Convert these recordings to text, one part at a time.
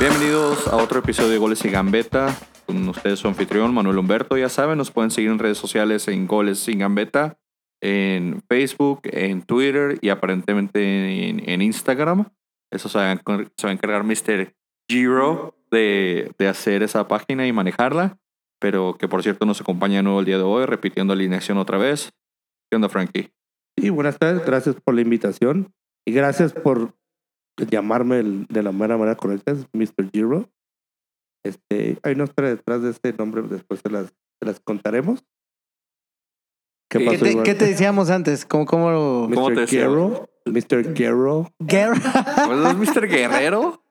Bienvenidos a otro episodio de Goles y Gambeta. Con ustedes su anfitrión Manuel Humberto. Ya saben, nos pueden seguir en redes sociales en Goles y Gambeta, en Facebook, en Twitter y aparentemente en, Instagram. Eso se va, a, encargar Mr. Giro de, hacer esa página y manejarla. Pero que por cierto nos acompaña de nuevo el día de hoy, repitiendo alineación otra vez. ¿Qué onda, Frankie? Sí, buenas tardes, gracias por la invitación y gracias por llamarme el- de la manera, manera correcta, es Mr. Giro. Este, hay una historia detrás de este nombre, después se las, se las contaremos. ¿Qué ¿Qué pasó, te, Iván? qué te decíamos antes? ¿Cómo, cómo... Mr. ¿Cómo te? Guerrero, Mr. Guerrero. Guerra? ¿Pues es Mr. Guerrero?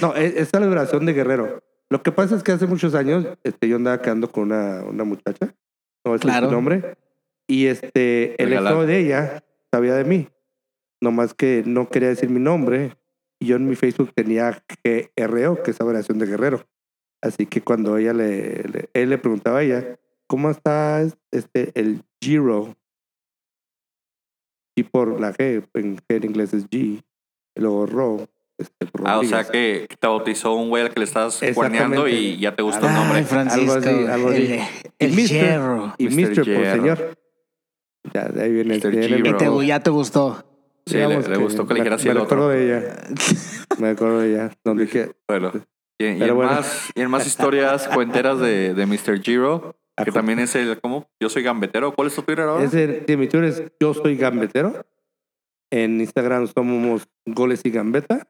No, es, es celebración de Guerrero. Lo que pasa es que hace muchos años este, yo andaba quedando con una, una muchacha, no decir Claro. su nombre, y este, el exnovio de ella sabía de mí. Nomás que no quería decir mi nombre, y yo en mi Facebook tenía GRO, que es abreviación de Guerrero. Así que cuando ella le, le- él le preguntaba a ella, ¿cómo está este, el Giro? Y por la G, en, G en inglés es G, y luego Ro. Este, por Ah, o sea que te bautizó un güey al que le estás cuerneando y ya te gustó el nombre. Francisco. Algo así, algo así. El, Y el Mr. Hierro. Y Mr. Por señor. Ya, de ahí viene, el- Giro. Y te- ya te gustó. Sí, le, le gustó que le me- dijera así Me recuerdo otro. de ella. Me acuerdo de ella. Donde que, Bueno, y, y en bueno. más, y en más historias cuenteras de, de Mr. Giro, que también es el, ¿cómo? Yo soy gambetero. ¿Cuál es tu Twitter ahora? ese, sí, mi Twitter es Yo Soy Gambetero. En Instagram somos Goles y Gambeta.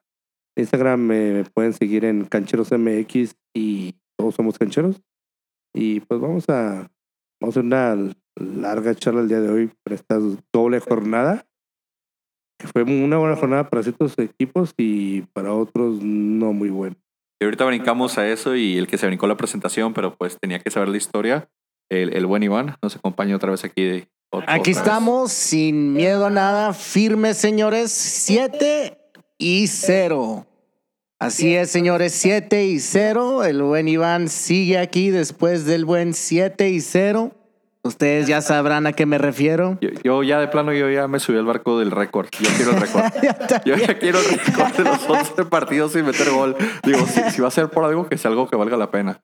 En Instagram me, me pueden seguir en Cancheros MX y todos somos cancheros. Y pues vamos a, vamos a hacer una larga charla el día de hoy para esta doble jornada. Que fue una buena jornada para ciertos equipos y para otros no muy buena. Y ahorita brincamos a eso y el que se brincó la presentación, pero pues tenía que saber la historia. El, el buen Iván nos acompaña otra vez aquí. De, Aquí otra vez. estamos, sin miedo a nada, firmes, señores. Siete y cero. Así es, señores, siete y cero. El buen Iván sigue aquí después del buen siete y cero. Ustedes ya sabrán a qué me refiero. Yo, yo ya de plano, yo ya me subí al barco del récord. Yo quiero el récord. Yo ya quiero el récord de los 11 partidos sin meter gol. Digo, si, si va a ser por algo, que sea algo que valga la pena.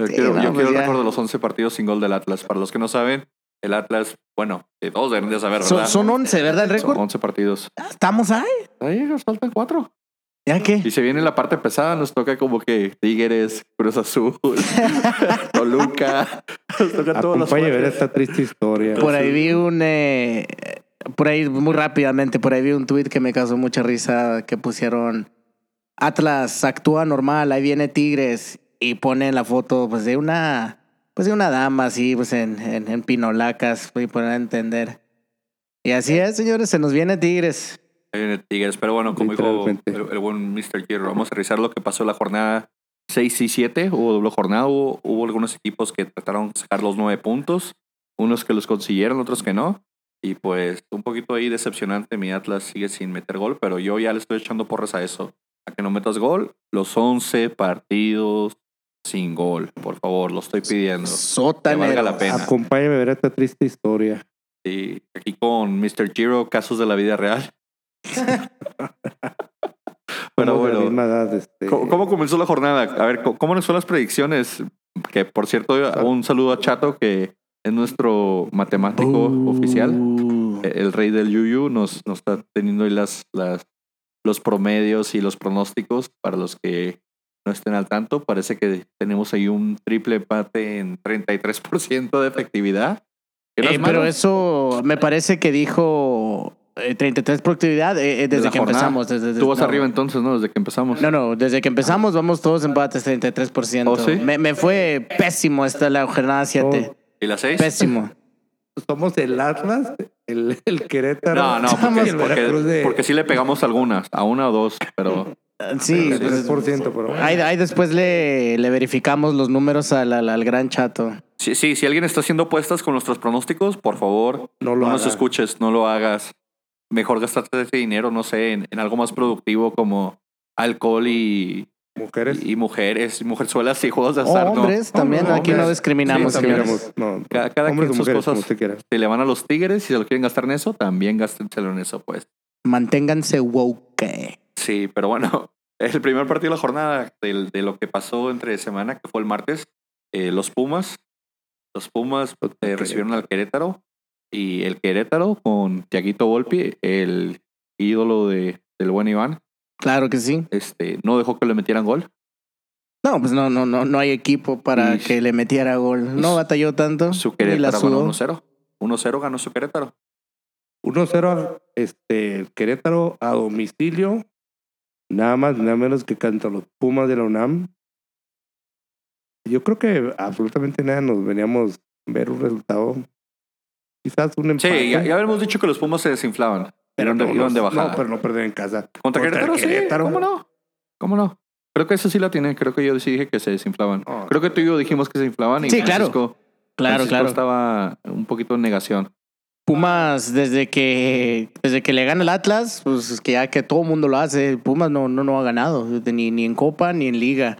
Yo Sí, quiero, no, yo pues quiero el récord de los 11 partidos sin gol del Atlas. Para los que no saben, el Atlas, bueno, todos deben de saber, Son, ¿verdad? son 11, ¿verdad? El Son récord. 11 partidos. Estamos ahí. Ahí nos faltan cuatro. ¿Ya qué? Y se viene la parte pesada, nos toca como que Tigres, Cruz Azul, Toluca. Nos toca todos los ver esta triste historia. Por ahí vi un. eh, por ahí, muy rápidamente, por ahí vi un tweet que me causó mucha risa que pusieron. Atlas actúa normal, ahí viene Tigres. Y ponen la foto pues de una. Pues de una dama así, pues en, en, en pinolacas, y poner a entender. Y así es, señores, se nos viene Tigres. Viene Tigres, pero bueno, como dijo el, el buen Mr. Giro, vamos a revisar lo que pasó en la jornada 6 y 7. Hubo doble jornada, hubo, hubo algunos equipos que trataron de sacar los nueve puntos, unos que los consiguieron, otros que no. Y pues un poquito ahí decepcionante, mi Atlas sigue sin meter gol, pero yo ya le estoy echando porras a eso. A que no metas gol, los 11 partidos sin gol, por favor, lo estoy pidiendo. Que valga la Sótanero. pena. Acompáñame a ver esta triste historia. Y aquí con Mr. Giro, casos de la vida real. Pero Somos de la bueno, misma edad, este, ¿Cómo, cómo comenzó la jornada? A ver, ¿cómo, nos son las predicciones? Que por cierto, un saludo a Chato, que es nuestro matemático oficial, Uh. el rey del Yuyu, nos, nos está teniendo ahí las, las, los promedios y los pronósticos para los que no estén al tanto. Parece que tenemos ahí un triple empate en 33% de efectividad. Eh, pero eso me parece que dijo eh, 33 productividad eh, eh, De desde la que jornada. empezamos. Desde, desde- Tú vas no. arriba entonces, ¿no? Desde que empezamos. No, no, desde que empezamos vamos todos empates 33%. ¿Oh, sí? me, me fue pésimo esta la jornada 7. ¿Y las seis? Pésimo. Somos el Atlas, el, el Querétaro. No, no, porque, el Veracruz porque, de porque sí le pegamos algunas, a una o dos, pero Sí, pues, 3%, pero bueno. ahí, ahí después le, le verificamos los números al, al, al gran chato. sí, sí, si alguien está haciendo apuestas con nuestros pronósticos, por favor, no no, lo nos haga. escuches, no lo hagas. Mejor gastarte ese dinero, no sé, en, en algo más productivo como alcohol y, Mujeres. y mujeres, y mujerzuelas y juegos de azar. no. hombres también, aquí no discriminamos, Sí, señores. Miramos, no, Cada- cada quien sus mujeres, cosas. Si le van a los tigres y se lo quieren gastar en eso, también gástenselo en eso, pues. Manténganse woke. Sí, pero bueno, el primer partido de la jornada de, de lo que pasó entre semana, que fue el martes, eh, los Pumas. Los Pumas eh, recibieron al Querétaro y el Querétaro con Tiaguito Volpi, el ídolo de, del buen Iván, Claro que sí. este, no dejó que le metieran gol. No, pues no, no, no, no hay equipo para Y- que le metiera gol. No batalló tanto. Su Querétaro ganó sudó. 1-0. 1-0 ganó su Querétaro. 1-0 este, Querétaro a domicilio. Nada más, nada menos que contra los Pumas de la UNAM. Yo creo que absolutamente nada nos veníamos a ver un resultado. Quizás un empate. Sí, ya, ya habíamos dicho que los Pumas se desinflaban. pero no, iban de bajada. No, pero no perder en casa. Contra, Querétaro, sí. Querétaro. ¿Cómo no? ¿Cómo no? Creo que eso sí la tiene. Creo que yo sí dije que se desinflaban. Oh. Creo que tú y yo dijimos que se inflaban. Y Sí, claro. Francisco- Claro, Francisco claro. estaba un poquito en negación. Pumas, desde que, desde que le gana el Atlas, pues es que ya que todo el mundo lo hace, Pumas no, no, no ha ganado, ni, ni en Copa ni en Liga.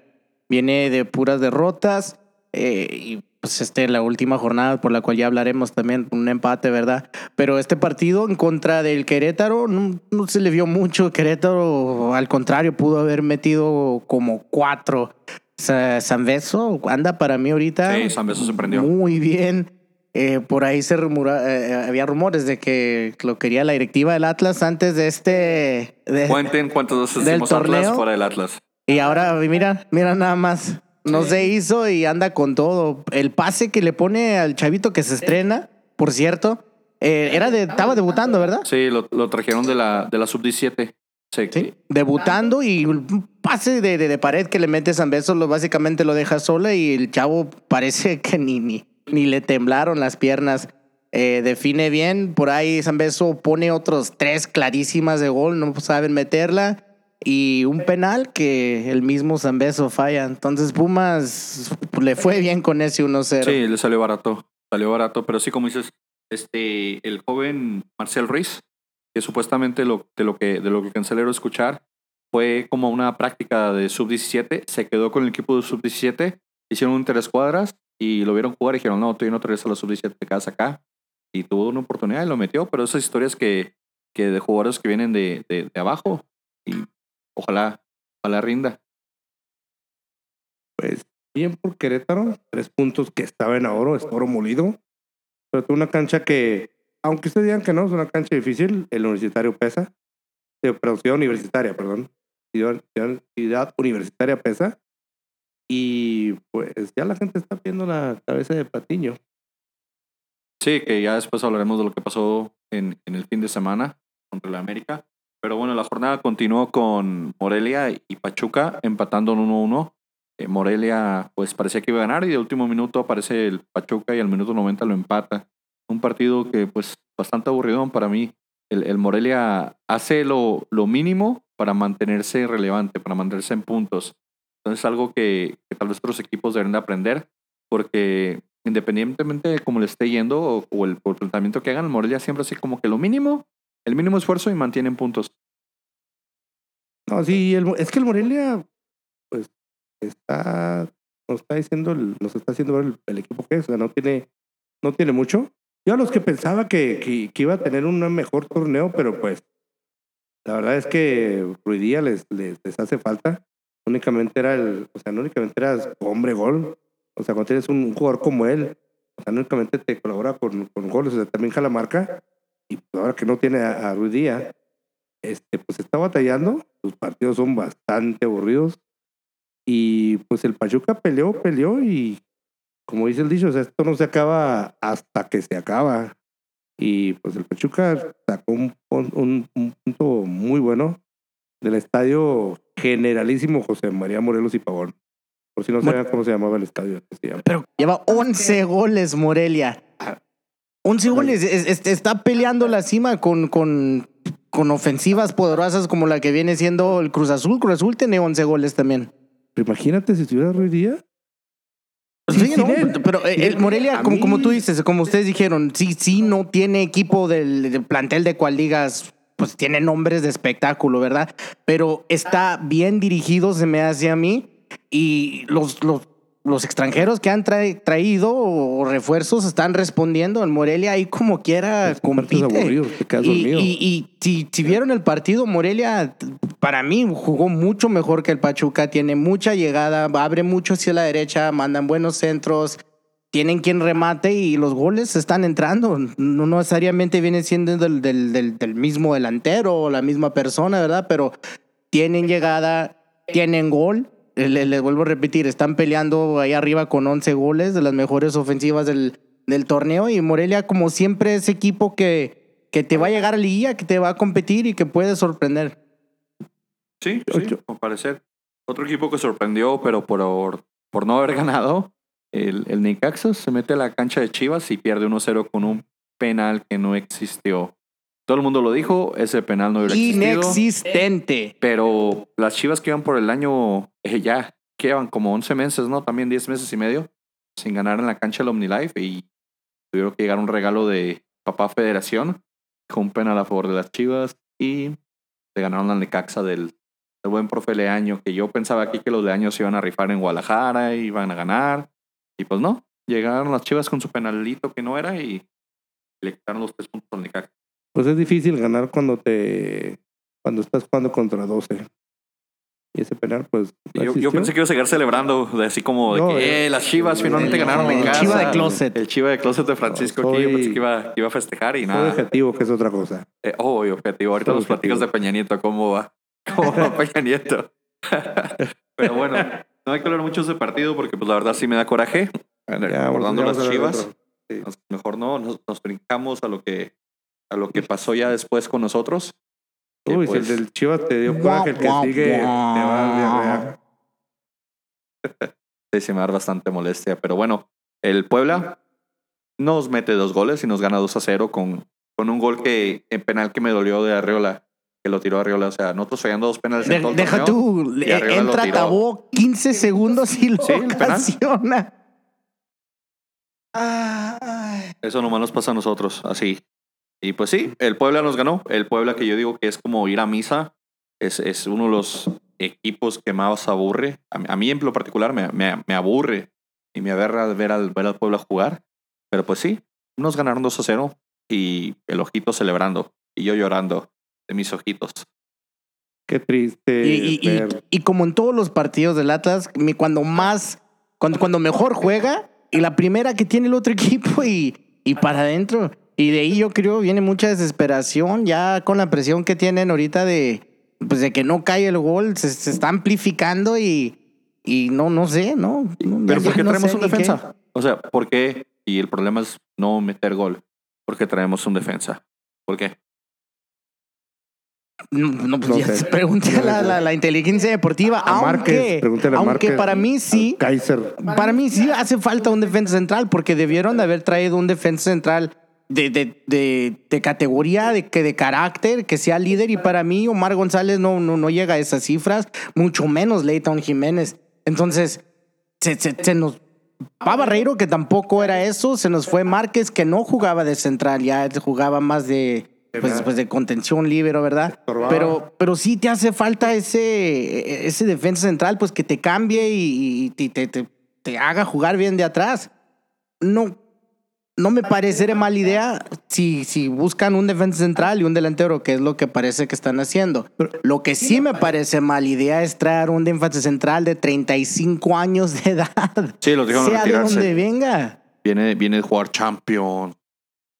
Viene de puras derrotas eh, y pues este, la última jornada por la cual ya hablaremos también, un empate, ¿verdad? Pero este partido en contra del Querétaro no, no se le vio mucho. Querétaro, al contrario, pudo haber metido como cuatro. Sa- San Beso anda para mí ahorita Sí, San Beso se prendió. muy bien. Eh, por ahí se rumora, eh, había rumores de que lo quería la directiva del Atlas antes de este. de- Cuenten cuántas veces Del hicimos Atlas torneo. fuera del Atlas. y ahora, mira, mira nada más. No Sí. se hizo y anda con todo. El pase que le pone al chavito que se estrena, por cierto, eh, era de, estaba debutando, ¿verdad? Sí, lo, lo trajeron de la, de la sub-17. Sí. Sí, debutando y un pase de, de, de pared que le mete San Beso, lo, básicamente lo deja sola y el chavo parece que ni, ni, ni le temblaron las piernas. Eh, define bien, por ahí San Beso pone otros tres clarísimas de gol, no saben meterla. Y un penal que el mismo San Beso falla. Entonces Pumas le fue bien con ese 1-0. Sí, le salió barato. Salió barato, pero sí, como dices, este, el joven Marcel Ruiz, que supuestamente lo, de, lo que, de lo que alcancé a leer o escuchar, fue como una práctica de sub-17, se quedó con el equipo de sub-17, hicieron un tres cuadras y lo vieron jugar y dijeron, no, tú no traes a la sub-17, te quedas acá. Y tuvo una oportunidad y lo metió, pero esas historias que, que de jugadores que vienen de, de, de abajo y ojalá, ojalá rinda. Pues bien por Querétaro, tres puntos que estaba en oro, es oro molido. Pero una cancha que, aunque ustedes digan que no, es una cancha difícil, el universitario pesa. Eh, perdón, ciudad universitaria, perdón. Ciudad universitaria pesa. Y pues ya la gente está viendo la cabeza de Patiño. Sí, que ya después hablaremos de lo que pasó en, en el fin de semana contra la América. Pero bueno, la jornada continuó con Morelia y Pachuca empatando en 1-1. Eh, Morelia pues parecía que iba a ganar y de último minuto aparece el Pachuca y al minuto 90 lo empata. Un partido que pues bastante aburrido para mí. El, el Morelia hace lo, lo mínimo para mantenerse relevante, para mantenerse en puntos. Entonces algo que, que tal vez otros equipos deben de aprender porque independientemente de cómo le esté yendo o, el, planteamiento que hagan, el Morelia siempre hace como que lo mínimo, el mínimo esfuerzo y mantienen puntos. No, sí, el, es que el Morelia, pues, está, nos está diciendo, nos está haciendo ver el, equipo que es, o sea, no tiene, no tiene mucho. Yo a los que pensaba que, que, que iba a tener un mejor torneo, pero pues, la verdad es que Ruidía les, les, les hace falta. Únicamente era el, o sea, no únicamente era hombre gol. O sea, cuando tienes un jugador como él, o sea, no únicamente te colabora con, con goles, o sea, también jala marca. Y pues ahora que no tiene a, a Ruidía, este, pues está batallando. Sus partidos son bastante aburridos. Y pues el Pachuca peleó, peleó y como dice el dicho, o sea, esto no se acaba hasta que se acaba. Y pues el Pachuca sacó un, pon- un, un punto muy bueno del estadio Generalísimo José María Morelos y Pavón. Por si no saben cómo se llamaba el estadio. se llama. Pero lleva 11 goles Morelia. 11 goles. Es- es- está peleando la cima con, con, con ofensivas poderosas como la que viene siendo el Cruz Azul. Cruz Azul tiene 11 goles también. Pero imagínate si estuviera Ruiz Díaz. Sí, no, pero eh, el Morelia, como, como tú dices, como ustedes dijeron, sí, sí, no tiene equipo del, del plantel de cual digas, pues tiene nombres de espectáculo, ¿verdad? Pero está bien dirigido, se me hace a mí, y los, los, los extranjeros que han traído o refuerzos están respondiendo. El Morelia ahí como quiera partidos compite. aburridos, te quedas Y, y- y si, si vieron el partido, Morelia para mí jugó mucho mejor que el Pachuca, tiene mucha llegada, abre mucho hacia la derecha, mandan buenos centros, tienen quien remate y los goles están entrando. No necesariamente vienen siendo del, del, del, del mismo delantero o la misma persona, ¿verdad? Pero tienen llegada, tienen gol. Les, les vuelvo a repetir, están peleando ahí arriba con 11 goles de las mejores ofensivas del, del torneo y Morelia como siempre es equipo que, que te va a llegar a liguilla, que te va a competir y que puede sorprender. Sí, sí, al parecer. Otro equipo que sorprendió, pero por, por no haber ganado, el, el Necaxa se mete a la cancha de Chivas y pierde 1-0 con un penal que no existió. Todo el mundo lo dijo, ese penal no hubiera existido. Inexistente. Pero las Chivas que iban por el año, eh, ya, que llevan como 11 meses, ¿no? También 10 meses y medio, sin ganar en la cancha del OmniLife y tuvieron que llegar un regalo de Papá Federación con un penal a favor de las Chivas y le ganaron al Necaxa del, del buen profe Leaño, que yo pensaba aquí que los Leaños se iban a rifar en Guadalajara y iban a ganar. Y pues no, llegaron las Chivas con su penalito que no era y le quitaron los tres puntos al Necaxa. Pues es difícil ganar cuando te cuando estás jugando contra 12. Y ese penal, pues. Yo, yo pensé que iba a seguir celebrando, de así como de No, que eh, las Chivas finalmente el- ganaron en el casa. Chiva de closet. El Chiva de Closet de Francisco aquí. Yo soy- pensé que iba, que iba a festejar y nada. objetivo, que es otra cosa. Eh, oh, y objetivo. Ahorita Soy nos platicas de. Peña Nieto, ¿cómo va? ¿Cómo va Peña Nieto? Pero bueno, no hay que hablar mucho de ese partido porque pues la verdad sí me da coraje. Ya, Recordando vamos las Chivas. Sí. Mejor no, nos, nos brincamos a lo que a lo que pasó ya después con nosotros. Uy, pues, si el del Chivas te dio coraje, el que sigue te va a sí, se me da bastante molestia. Pero bueno, el Puebla nos mete dos goles y nos gana 2 a 0 con, con un gol que en penal que me dolió de Arriola, que lo tiró Arriola. O sea, nosotros fallando dos penales en el deja torneo, tú, entra. Tabó 15 segundos y lo Sí, ocasiona. Ay. Eso nomás nos pasa a nosotros, así. Y pues sí, el Puebla nos ganó. El Puebla que yo digo que es como ir a misa. Es, es uno de los equipos que más aburre. A mí, a mí en lo particular me, me, me aburre y me aberra ver al, ver al Puebla jugar. Pero pues sí, nos ganaron 2 a 0 y el ojito celebrando y yo llorando de mis ojitos. Qué triste. Y, y- y- como en todos los partidos del Atlas, mi- cuando más, cuando, cuando mejor juega, y la primera que tiene el otro equipo y, y para adentro. Y de ahí yo creo viene mucha desesperación, ya con la presión que tienen ahorita de, pues de que no cae el gol, se, se está amplificando y, y no, no sé, ¿no? No, Pero ya- ¿por qué no traemos un ni qué. defensa? O sea, ¿por qué? Y el problema es no meter gol. ¿Por qué traemos un defensa? ¿Por qué? No, no, pues No ya sé. se pregunté a la, la- la inteligencia deportiva, A Márquez, aunque, pregúntale a aunque Márquez. para mí sí, Kaiser. Para mí sí hace falta un defensa central porque debieron de haber traído un defensa central de, de, de, de categoría, de, que de carácter, que sea líder y para mí Omar González no, no, no llega a esas cifras, mucho menos Leighton Jiménez. Entonces, se, se, se nos va Barreiro, que tampoco era eso, se nos fue Márquez, que no jugaba de central, ya jugaba más de, pues, pues de contención libre, ¿verdad? Pero, pero sí te hace falta ese, ese defensa central, pues que te cambie y, y te, te, te haga jugar bien de atrás. No, no me parecería mala idea si, si buscan un defensa central y un delantero, que es lo que parece que están haciendo. Lo que sí me parece mala idea es traer un defensa central de 35 años de edad. Sí, los dejaron sea de donde venga. Viene, viene de jugar champion.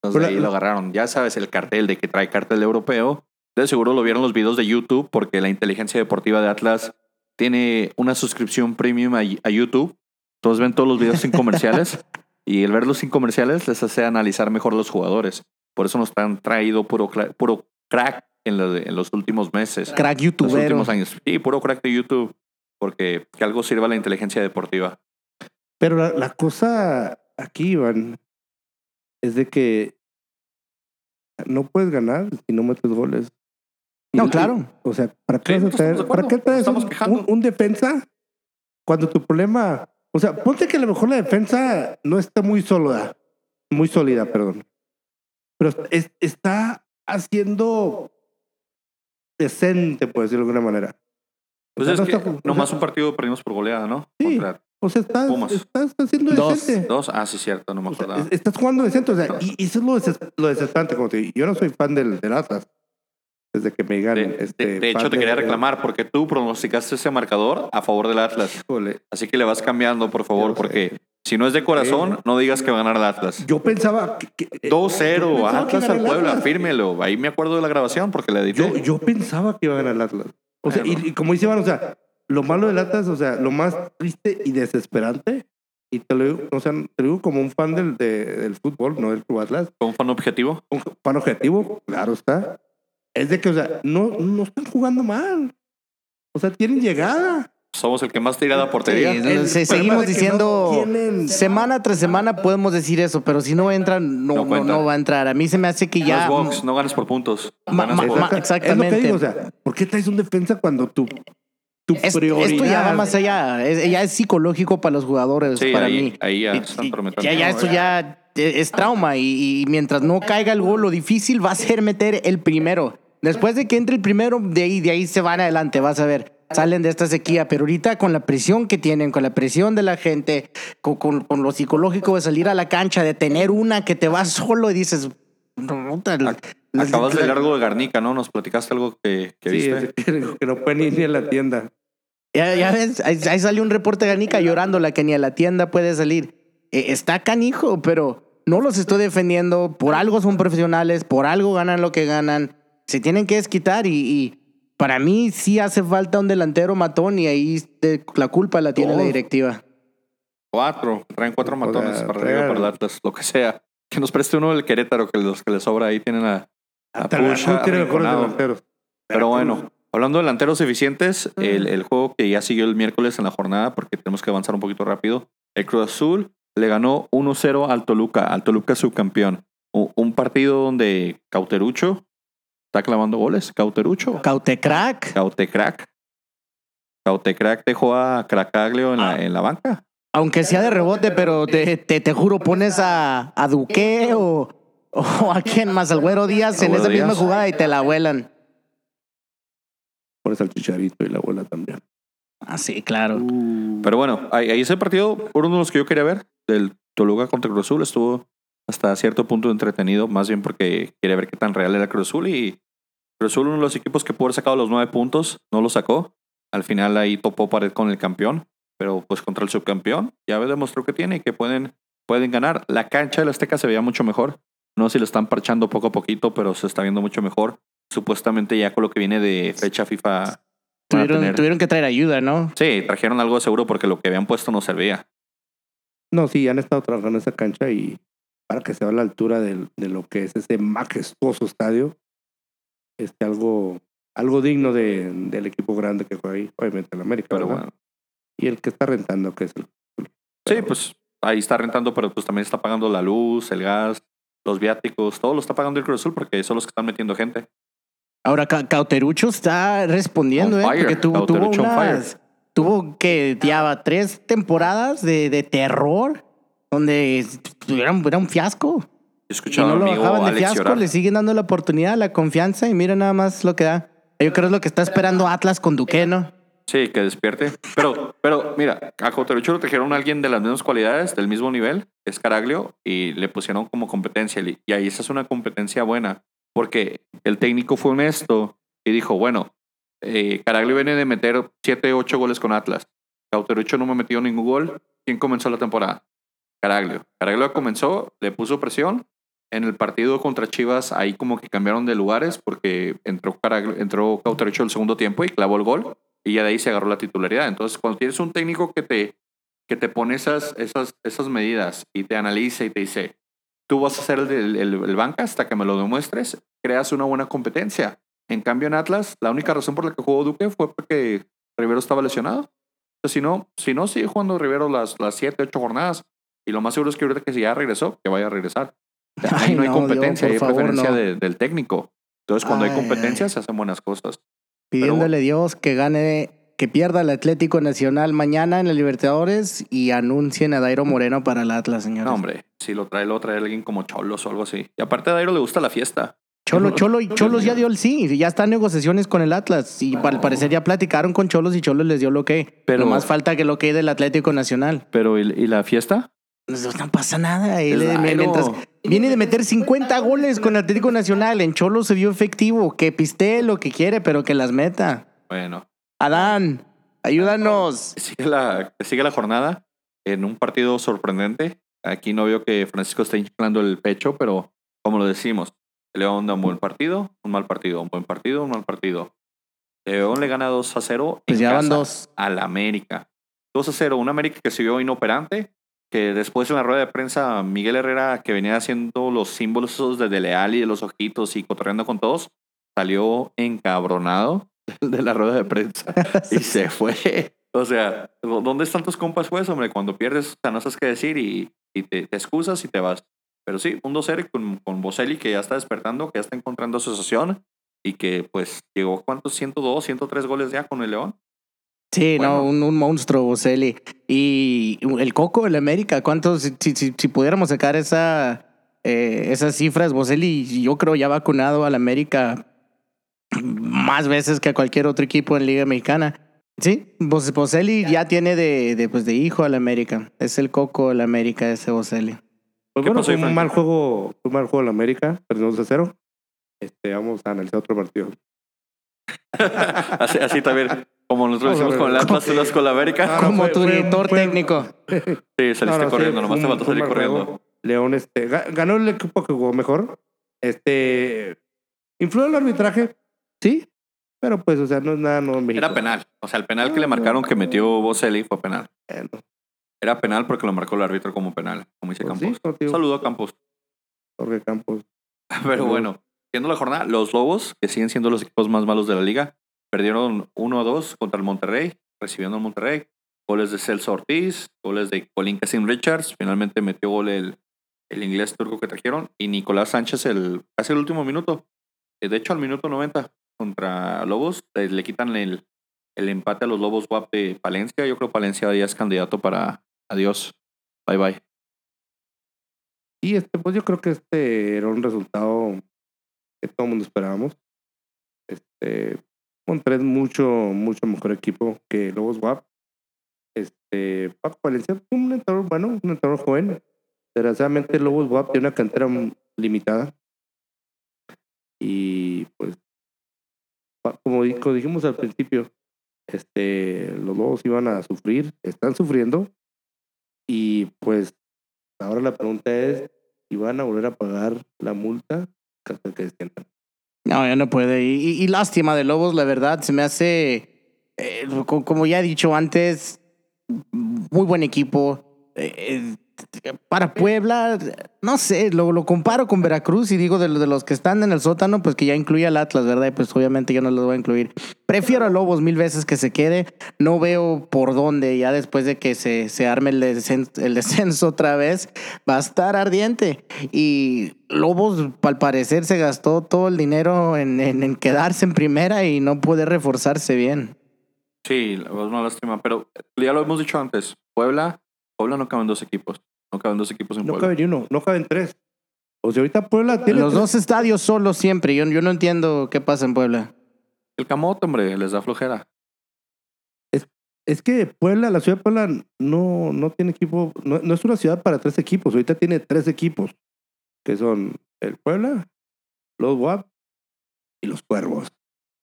Entonces Pero ahí lo agarraron. Ya sabes, el cartel de que trae cartel europeo. De seguro lo vieron los videos de YouTube porque la inteligencia deportiva de Atlas tiene una suscripción premium a, a YouTube. Entonces ven todos los videos sin comerciales. y el verlos sin comerciales les hace analizar mejor los jugadores. Por eso nos han traído puro, puro crack en, lo de- en los últimos meses. Crack los youtubero. últimos años. Sí, puro crack de YouTube. Porque que algo sirva a la inteligencia deportiva. Pero la, la cosa aquí, Iván, es de que no puedes ganar si no metes goles. No, y- claro. O sea, ¿para qué, Sí, vas a estamos traer- de ¿para qué traes Estamos un, quejando. un- un defensa cuando tu problema... O sea, ponte que a lo mejor la defensa no está muy sólida, muy sólida, perdón. Pero es- está haciendo decente, por decirlo de alguna manera. Pues O sea, es no que está- o nomás sea, un partido perdimos por goleada, ¿no? Sí. Contra O sea, estás, estás haciendo Dos. decente. dos. Ah, sí, cierto, no me O sea, acordaba. es- estás jugando decente, o sea, y, y eso es lo, deses- lo desesperante, como te digo. Yo no soy fan del, del Atlas, desde que me digan. De, este, de- de hecho, te quería reclamar porque tú pronosticaste ese marcador a favor del Atlas. Híjole, Así que le vas cambiando, por favor, sé. porque si no es de corazón, no digas que va a ganar el Atlas. Yo pensaba que. que- eh, 2-0, yo pensaba que Atlas al Puebla, Atlas. fírmelo. Ahí me acuerdo de la grabación porque la edité. Yo, yo pensaba que iba a ganar el Atlas. O sea, y, Bueno. y como dice Iván, o sea, lo malo del Atlas, o sea, lo más triste y desesperante, y te lo digo, o sea, te lo digo como un fan del, de- del fútbol, no del Club Atlas, ¿Con fan objetivo? un fan objetivo, claro está, es de que, o sea, no, no están jugando mal. O sea, tienen llegada. Somos el que más tira a la portería. Sí, El se- problema seguimos diciendo no tienen- semana tras semana podemos decir eso, pero si no entra no, No no, cuenta. no va a entrar. A mí se me hace que ya No box, no ganas por puntos. Ma- ganas ma- por- ma- Exacta- exactamente. Es lo que digo, o sea, ¿por qué traes un defensa cuando tu, tu Es- prioridad... esto ya va más allá, es, ya es psicológico para los jugadores, Sí, para ahí- mí. ahí ya están atormentando. ya, ya esto ya es trauma y, y mientras no caiga el gol, lo difícil va a ser meter el primero. Después de que entre el primero, de ahí, de ahí se van adelante, vas a ver. Salen de esta sequía, pero ahorita con la presión que tienen, con la presión de la gente, con, con- con lo psicológico de salir a la cancha, de tener una que te vas solo y dices, no, Acabas de largo de Garnica, ¿no? Nos platicaste algo que, que Sí, viste. que, que no pueden ir ni a la tienda. Ya, ya ves, ahí, ahí salió un reporte de Ganica llorando, la que ni a la tienda puede salir. Eh, está canijo, pero no los estoy defendiendo. Por algo son profesionales, por algo ganan lo que ganan. Se tienen que desquitar y, y para mí sí hace falta un delantero matón y ahí de- la culpa la tiene la directiva. Cuatro. Traen cuatro matones para arriba, para el Atlas, lo que sea. Que nos preste uno del Querétaro, que los que le sobra ahí tienen a, a tiene delanteros. Pero bueno, hablando de delanteros eficientes, el, el juego que ya siguió el miércoles en la jornada, porque tenemos que avanzar un poquito rápido, el Cruz Azul le ganó 1-0 al Toluca, al Toluca subcampeón. Un partido donde Cauterucho está clavando goles. Cauterucho. Cautecrack. Cautecrack. Cautecrack dejó a Cracaglio en Ah. la, en la banca. Aunque sea de rebote, pero te, te, te juro, pones a, a Duque o, o a quién más, al Güero Díaz en esa misma jugada y te la vuelan. Pones al chicharito y la abuela también. Ah, sí, claro. Pero bueno, ahí, ahí ese partido, por uno de los que yo quería ver, del Toluca contra Cruz Azul, estuvo hasta cierto punto entretenido, más bien porque quería ver qué tan real era Cruz Azul. Y Cruz Azul, uno de los equipos que pudo haber sacado los nueve puntos, no lo sacó. Al final ahí topó pared con el campeón, pero pues contra el subcampeón ya demostró que tiene y que pueden, pueden ganar. La cancha del Azteca se veía mucho mejor. No sé si lo están parchando poco a poquito, pero se está viendo mucho mejor. Supuestamente ya con lo que viene de fecha FIFA. Tuvieron, tener- tuvieron que traer ayuda, ¿no? Sí, trajeron algo de seguro porque lo que habían puesto no servía. No, sí, han estado trabajando en esa cancha y para que se vea a la altura del- de lo que es ese majestuoso estadio, este algo, algo digno de, del equipo grande que juega ahí, obviamente el América, Pero ¿verdad? bueno. Y el que está rentando, que es el Sí, pues ahí está rentando, pero pues también está pagando la luz, el gas, los viáticos, todo lo está pagando el Cruz Azul porque son los que están metiendo gente. Ahora Ca- Cauterucho está respondiendo, On ¿eh? fire. Porque tuvo, unas- Tuvo que, ya, tres temporadas de, de terror donde era, un- era un fiasco. Yo escuchaba no a lo mi amigo bajaban de Alex fiasco, llorar. le siguen dando la oportunidad, la confianza y mira nada más lo que da. Yo creo que es lo que está esperando Atlas con Duque, ¿no? Sí, que despierte. Pero, pero mira, a Cauterucho lo trajeron a alguien de las mismas cualidades, del mismo nivel, es Caraglio, y le pusieron como competencia. Y ahí esa es una competencia buena, porque el técnico fue honesto y dijo, bueno, eh, Caraglio viene de meter 7, 8 goles con Atlas. Cauterucho no me metió ningún gol. ¿Quién comenzó la temporada? Caraglio. Caraglio comenzó, le puso presión. En el partido contra Chivas, ahí como que cambiaron de lugares porque entró, Caraglio, entró Cauterucho el segundo tiempo y clavó el gol y ya de ahí se agarró la titularidad. Entonces, cuando tienes un técnico que te, que te pone esas, esas, esas medidas y te analiza y te dice, tú vas a ser el, del- el, el banca hasta que me lo demuestres, creas una buena competencia. En cambio, en Atlas, la única razón por la que jugó Duque fue porque Rivero estaba lesionado. Si no, si no sigue jugando Rivero las, las siete, ocho jornadas, y lo más seguro es que ahorita que si ya regresó, que vaya a regresar. Ahí Ay, no hay no, competencia, Dios, hay favor, preferencia no. de- del técnico. Entonces, cuando Ay, hay competencia, se hacen buenas cosas. Pidiéndole a Dios que gane, que pierda el Atlético Nacional mañana en la Libertadores y anuncien a Dairo Moreno para el Atlas, señores. No, hombre, si lo trae, lo trae alguien como Cholos o algo así. Y aparte a Dairo le gusta la fiesta. Cholo, Cholo, y Cholos ya dio el sí, ya están negociaciones con el Atlas y al parecer ya platicaron con Cholos y Cholos les dio lo que. Pero- más falta que lo que del Atlético Nacional. Pero, ¿y, y la fiesta? No pasa nada. Él, mientras- viene de meter 50 goles con Atlético Nacional. En Cholo se vio efectivo. Que pistee lo que quiere, pero que las meta. Bueno, Adán, ayúdanos. sigue la, sigue la jornada en un partido sorprendente. Aquí no veo que Francisco esté inflando el pecho, pero como lo decimos, León da un buen partido, un mal partido, un buen partido, un mal partido. León le gana 2 a 0 Pues en ya van casa dos. al América. 2 a 0, un América que se vio inoperante, que después en la rueda de prensa Miguel Herrera, que venía haciendo los símbolos esos de Leal y de los ojitos y cotorreando con todos, salió encabronado de la rueda de prensa y se fue. O sea, ¿dónde están tus compas, pues, hombre? Cuando pierdes, o sea, no sabes qué decir y, y te, te excusas y te vas. Pero sí, un 2-0 con, con Boselli que ya está despertando, que ya está encontrando asociación y que, pues, llegó, ¿cuántos? 102, 103 goles ya con el León. Sí, Bueno. no, un, un monstruo, Boselli. Y el Coco, el América, ¿cuántos? Si, si, si- si pudiéramos sacar esa, eh, esas cifras, Boselli, yo creo ya ha vacunado al América más veces que a cualquier otro equipo en Liga Mexicana. Sí, Bos- Boselli ya tiene de, de, pues de hijo al América. Es el Coco del América, ese Boselli. Pues ¿Qué bueno, pasó fue un mal juego, fue un mal juego en América, perdimos de cero. Este, vamos a analizar otro partido. así, así también, como nosotros hicimos con el Atlas, tú das con la América. No, Como fue- tu director fue- técnico. Sí, saliste No, no, sí, corriendo, nomás te faltó salir corriendo. juego. León este, ga- ganó el equipo que jugó mejor. Este, influyó el arbitraje, sí, pero pues, o sea, no es nada no México. Era penal. O sea, el penal que le marcaron que metió Boselli fue penal. Bueno, Era penal porque lo marcó el árbitro como penal, como dice pues Campos. sí, Saludo a Campos. Jorge Campos. Pero bueno, siendo la jornada, los Lobos, que siguen siendo los equipos más malos de la liga, perdieron 1 a 2 contra el Monterrey, recibiendo al Monterrey. Goles de Celso Ortiz, goles de Colin Casim Richards, finalmente metió gol el, el inglés turco que trajeron, y Nicolás Sánchez el, casi el último minuto. Eh, De hecho, al minuto 90 contra Lobos, eh, le quitan el, el empate a los Lobos WAP de Palencia. Yo creo que Palencia ya es candidato para adiós. Bye bye. Y este, pues yo creo que este era un resultado que todo el mundo esperábamos. Este, Monterrey es mucho, mucho mejor equipo que Lobos WAP. Este, Paco Valencia fue un entrenador bueno, un entrenador joven. Desgraciadamente Lobos WAP tiene una cantera limitada. Y pues, como di- como dijimos al principio, este, los Lobos iban a sufrir, están sufriendo. Y pues Ahora la pregunta es si van a volver a pagar la multa hasta que desciendan. No, ya no puede. Y, lástima de Lobos, la verdad, se me hace, eh, co- como ya he dicho antes, muy buen equipo. Eh, eh, para Puebla, no sé, lo, lo comparo con Veracruz y digo de, de los que están en el sótano, pues que ya incluye al Atlas, ¿verdad? Y pues obviamente yo no los voy a incluir. Prefiero a Lobos mil veces que se quede. No veo por dónde, ya después de que se, se arme el descenso, el descenso otra vez, va a estar ardiente. Y Lobos, al parecer, se gastó todo el dinero en, en- en quedarse en primera y no puede reforzarse bien. Sí, es una lástima, pero ya lo hemos dicho antes. Puebla, Puebla no caben dos equipos. No caben dos equipos en No Puebla. cabe ni uno, no caben tres. O sea, ahorita Puebla tiene. Los tres- dos estadios solos siempre. Yo, yo no entiendo qué pasa en Puebla. El camote, hombre, les da flojera. Es que Puebla, la ciudad de Puebla, no, no tiene equipo. No, no es una ciudad para tres equipos. Ahorita tiene tres equipos. Que son el Puebla, los WAP y los Cuervos.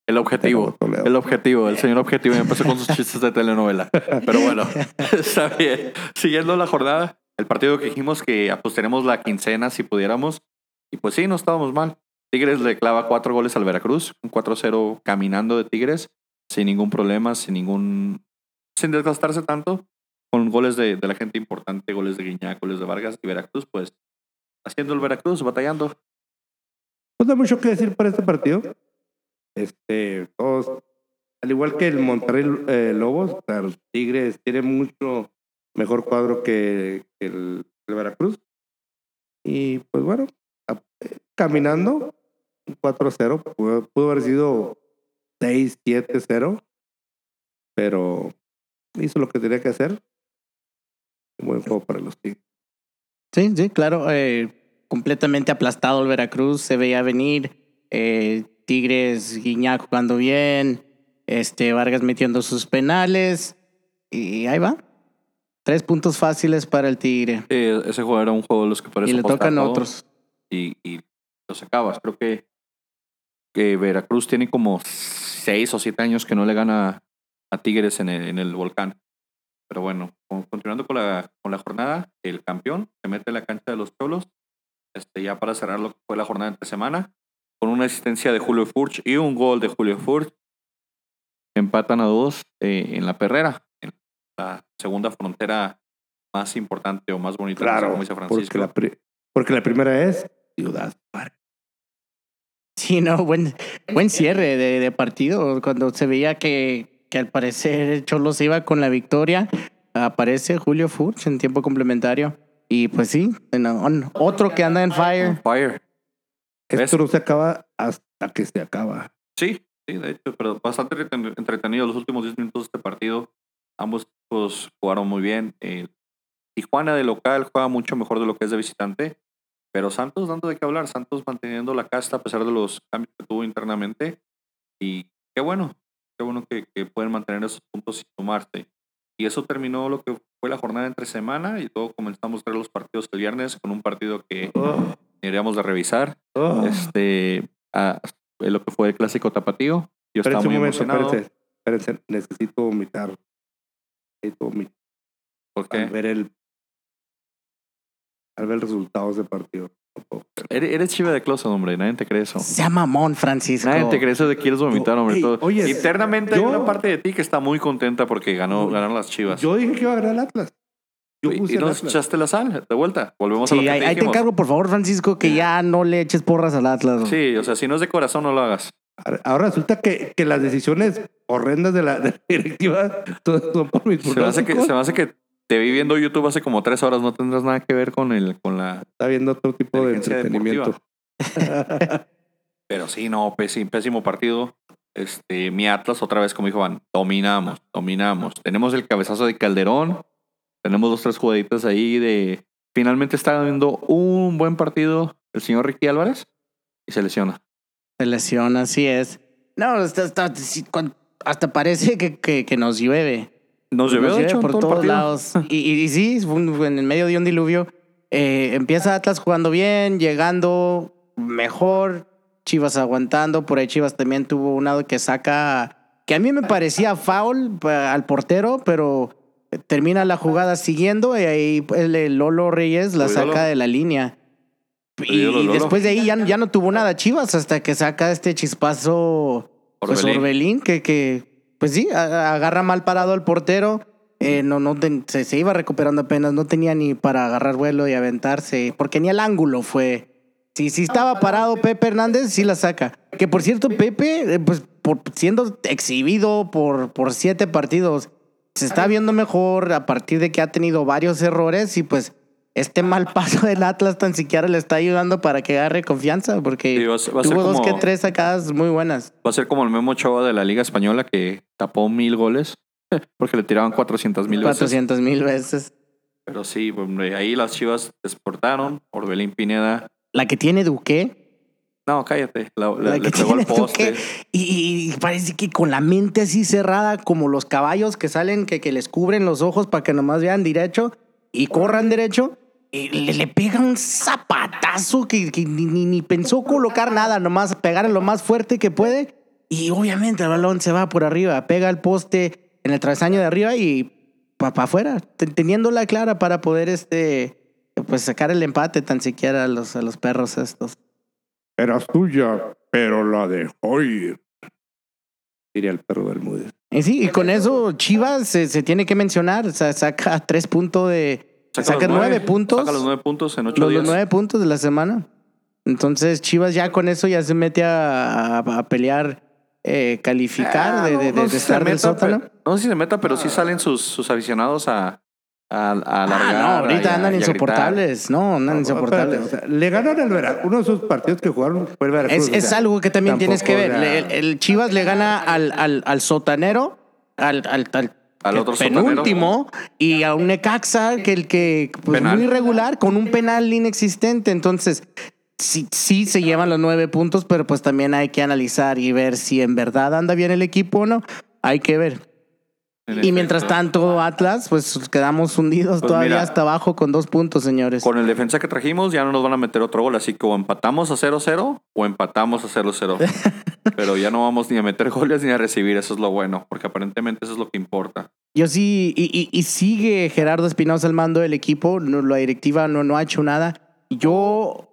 El objetivo. El objetivo, el señor objetivo ya empezó con sus chistes de telenovela. Pero bueno, está bien. Siguiendo la jornada, el partido que dijimos que apostaremos la quincena si pudiéramos. Y pues sí, no estábamos mal. Tigres le clava cuatro goles al Veracruz, un 4-0 caminando de Tigres, sin ningún problema, sin ningún. sin desgastarse tanto, con goles de, de la gente importante, goles de Guiñac, goles de Vargas y Veracruz, pues haciendo el Veracruz, batallando. Pues no hay mucho que decir para este partido. Este, todos, al igual que el Monterrey eh, Lobos, o sea, los Tigres tienen mucho mejor cuadro que, que el, el Veracruz. Y pues bueno, eh, caminando, un 4-0, pudo, pudo haber sido 6-7-0, pero hizo lo que tenía que hacer. Un buen juego para los Tigres. Sí, sí, claro. eh, completamente aplastado el Veracruz. Se veía venir. eh, Tigres, Guiñac jugando bien. Este, Vargas metiendo sus penales. Y ahí va. Tres puntos fáciles para el Tigre. Ese juego era un juego de los que parece Y le tocan otros. Y, y los acabas. Creo que, que Veracruz tiene como seis o siete años que no le gana a Tigres en el, en el volcán. Pero bueno, con- continuando con la, con la jornada, el campeón se mete en la cancha de los Cholos, este, ya para cerrar lo que fue la jornada entre semana, con una asistencia de Julio Furch y un gol de Julio Furch. Empatan a dos eh, en la perrera, en la segunda frontera más importante o más bonita, no sé Claro, cómo dice porque Francisco. la, pri- porque la primera es Ciudad Juárez. Sí, no, buen, buen cierre de, de partido. Cuando se veía que, que al parecer Cholos se iba con la victoria, aparece Julio Furch en tiempo complementario. Y pues sí, en- otro que anda en fire. Fire. Esto no se acaba hasta que se acaba. Sí, sí, de hecho, pero bastante entreten- entretenido los últimos 10 minutos de este partido. Ambos equipos jugaron muy bien. Eh, Tijuana de local juega mucho mejor de lo que es de visitante, pero Santos dando de qué hablar. Santos manteniendo la casta a pesar de los cambios que tuvo internamente. Y qué bueno, qué bueno que, que pueden mantener esos puntos y sumarse. Y eso terminó lo que fue la jornada entre semana y luego comenzamos a ver los partidos el viernes con un partido que Oh, deberíamos de revisar oh. este, a, lo que fue el clásico tapatío. Yo estaba Espérense muy un momento, emocionado. espérense, espérense, necesito vomitar. Necesito vomitar ¿Por al qué? ver el al ver el resultado de ese partido. Eres, eres chiva de closet, hombre. Nadie te cree eso. Sea mamón, Francisco. Nadie te cree eso de quieres vomitar, hombre. Ey, todo. oye, Internamente hay una parte de ti que está muy contenta porque ganó, Yo- ganaron las chivas. Yo dije que iba a ganar el Atlas. Yo y puse y el nos Atlas. echaste la sal de vuelta. Volvemos a lo que ahí, te ahí te encargo, por favor, Francisco, que ya no le eches porras al Atlas. Sí, o sea, si no es de corazón, no lo hagas. Ahora- resulta que, que las decisiones horrendas de la, de la directiva todas son por mis Se me, hace que, se me hace que te vi viendo YouTube hace como tres horas. No tendrás nada que ver con, el, con la... Está viendo otro tipo de entretenimiento. Pero sí, no, pésimo, pésimo partido. Este, mi Atlas, otra vez, como dijo Van, dominamos, dominamos. Tenemos el cabezazo de Calderón. Tenemos dos, tres jugaditas ahí de. Finalmente está viendo un buen partido el señor Ricky Álvarez y se lesiona. Se lesiona, así es. No, hasta parece que, que, que nos llueve. Nos Nos de llueve hecho, en por todo todos lados. Y, y- y sí, en el medio de un diluvio. Eh, empieza Atlas jugando bien, llegando mejor, Chivas aguantando. Por ahí Chivas también tuvo un lado que saca, que a mí me parecía foul al portero, pero termina la jugada siguiendo y ahí el, el Lolo Reyes la saca de la línea. Y, después de ahí ya, ya no tuvo nada Chivas hasta que saca este chispazo pues, Orbelín. Orbelín, que, que pues sí, agarra mal parado al portero. Eh, no, no se, se iba recuperando apenas, no tenía ni para agarrar vuelo y aventarse, porque ni el ángulo fue. Si, si estaba parado Pepe Hernández, sí la saca. Que por cierto, Pepe, eh, pues por, siendo exhibido por, por siete partidos, se está viendo mejor a partir de que ha tenido varios errores y pues este mal paso del Atlas tan siquiera le está ayudando para que agarre confianza, porque Sí, va a ser- va a ser tuvo dos como- que tres sacadas muy buenas. Va a ser como el Memo Ochoa de la Liga Española que tapó mil goles porque le tiraban 400 mil veces. 400 mil veces. Pero sí, ahí las chivas exportaron. Orbelín Pineda. La que tiene Duque. No, cállate. La, la- La le que pegó al poste. Y, y parece que con la mente así cerrada, como los caballos que salen, que, que les cubren los ojos para que nomás vean derecho y corran derecho. Y le, le pega un zapatazo que, que ni, ni- ni pensó colocar nada, nomás pegar lo más fuerte que puede. Y obviamente el balón se va por arriba, pega el poste en el travesaño de arriba y para afuera, te- teniéndola clara para poder este pues sacar el empate tan siquiera a los, a los perros estos. Era suya, pero la dejó ir. Diría el perro Bermúdez. Y sí, y con eso Chivas se, se tiene que mencionar, o sea, saca tres puntos de... Saca, los nueve, puntos. Saca los nueve puntos en ocho los, los días. nueve puntos de la semana. Entonces Chivas ya con eso ya se mete a, a- a pelear, eh, calificar Ah, de, no- de- no de sé si estar se del meta, sótano. pero- no sé si se meta, pero sí salen sus, sus aficionados a, a, a alargar. Ah, no, ahorita a- andan insoportables. No, andan No, insoportables. espérate, o sea, le ganaron al Veracruz. Uno de esos partidos que jugaron fue el Veracruz. Es, o es sea, algo que también tienes que ver. El, el Chivas le gana al, al, al sotanero, al, al, al, Al otro penúltimo, y a un Necaxa que el que pues, Penal. muy irregular, con un penal inexistente. Entonces, sí, sí se llevan los nueve puntos, pero pues también hay que analizar y ver si en verdad anda bien el equipo o no. Hay que ver. Y mientras tanto, Atlas, pues quedamos hundidos Pues todavía mira. hasta abajo con dos puntos, señores. Con el defensa que trajimos ya no nos van a meter otro gol, así que o empatamos a 0-0 o empatamos a 0-0. Pero ya no vamos ni a meter goles ni a recibir, eso es lo bueno, porque aparentemente eso es lo que importa. Yo sí, y, y- y sigue Gerardo Espinosa al mando del equipo, no, la directiva no, no ha hecho nada. Yo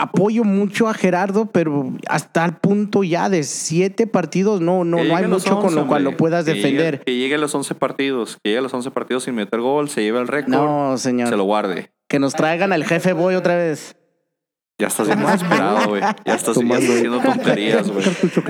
apoyo mucho a Gerardo, pero hasta el punto ya de siete partidos no, no, no hay mucho con 11, lo cual hombre. lo puedas Que defender. Llegue, que llegue a los 11 partidos, que llegue a los 11 partidos sin meter gol, se lleve el récord, No, señor. se lo guarde. Que nos traigan al jefe Boy otra vez. Ya estás bien desesperado, güey. Ya estás, ya estás haciendo tonterías, güey.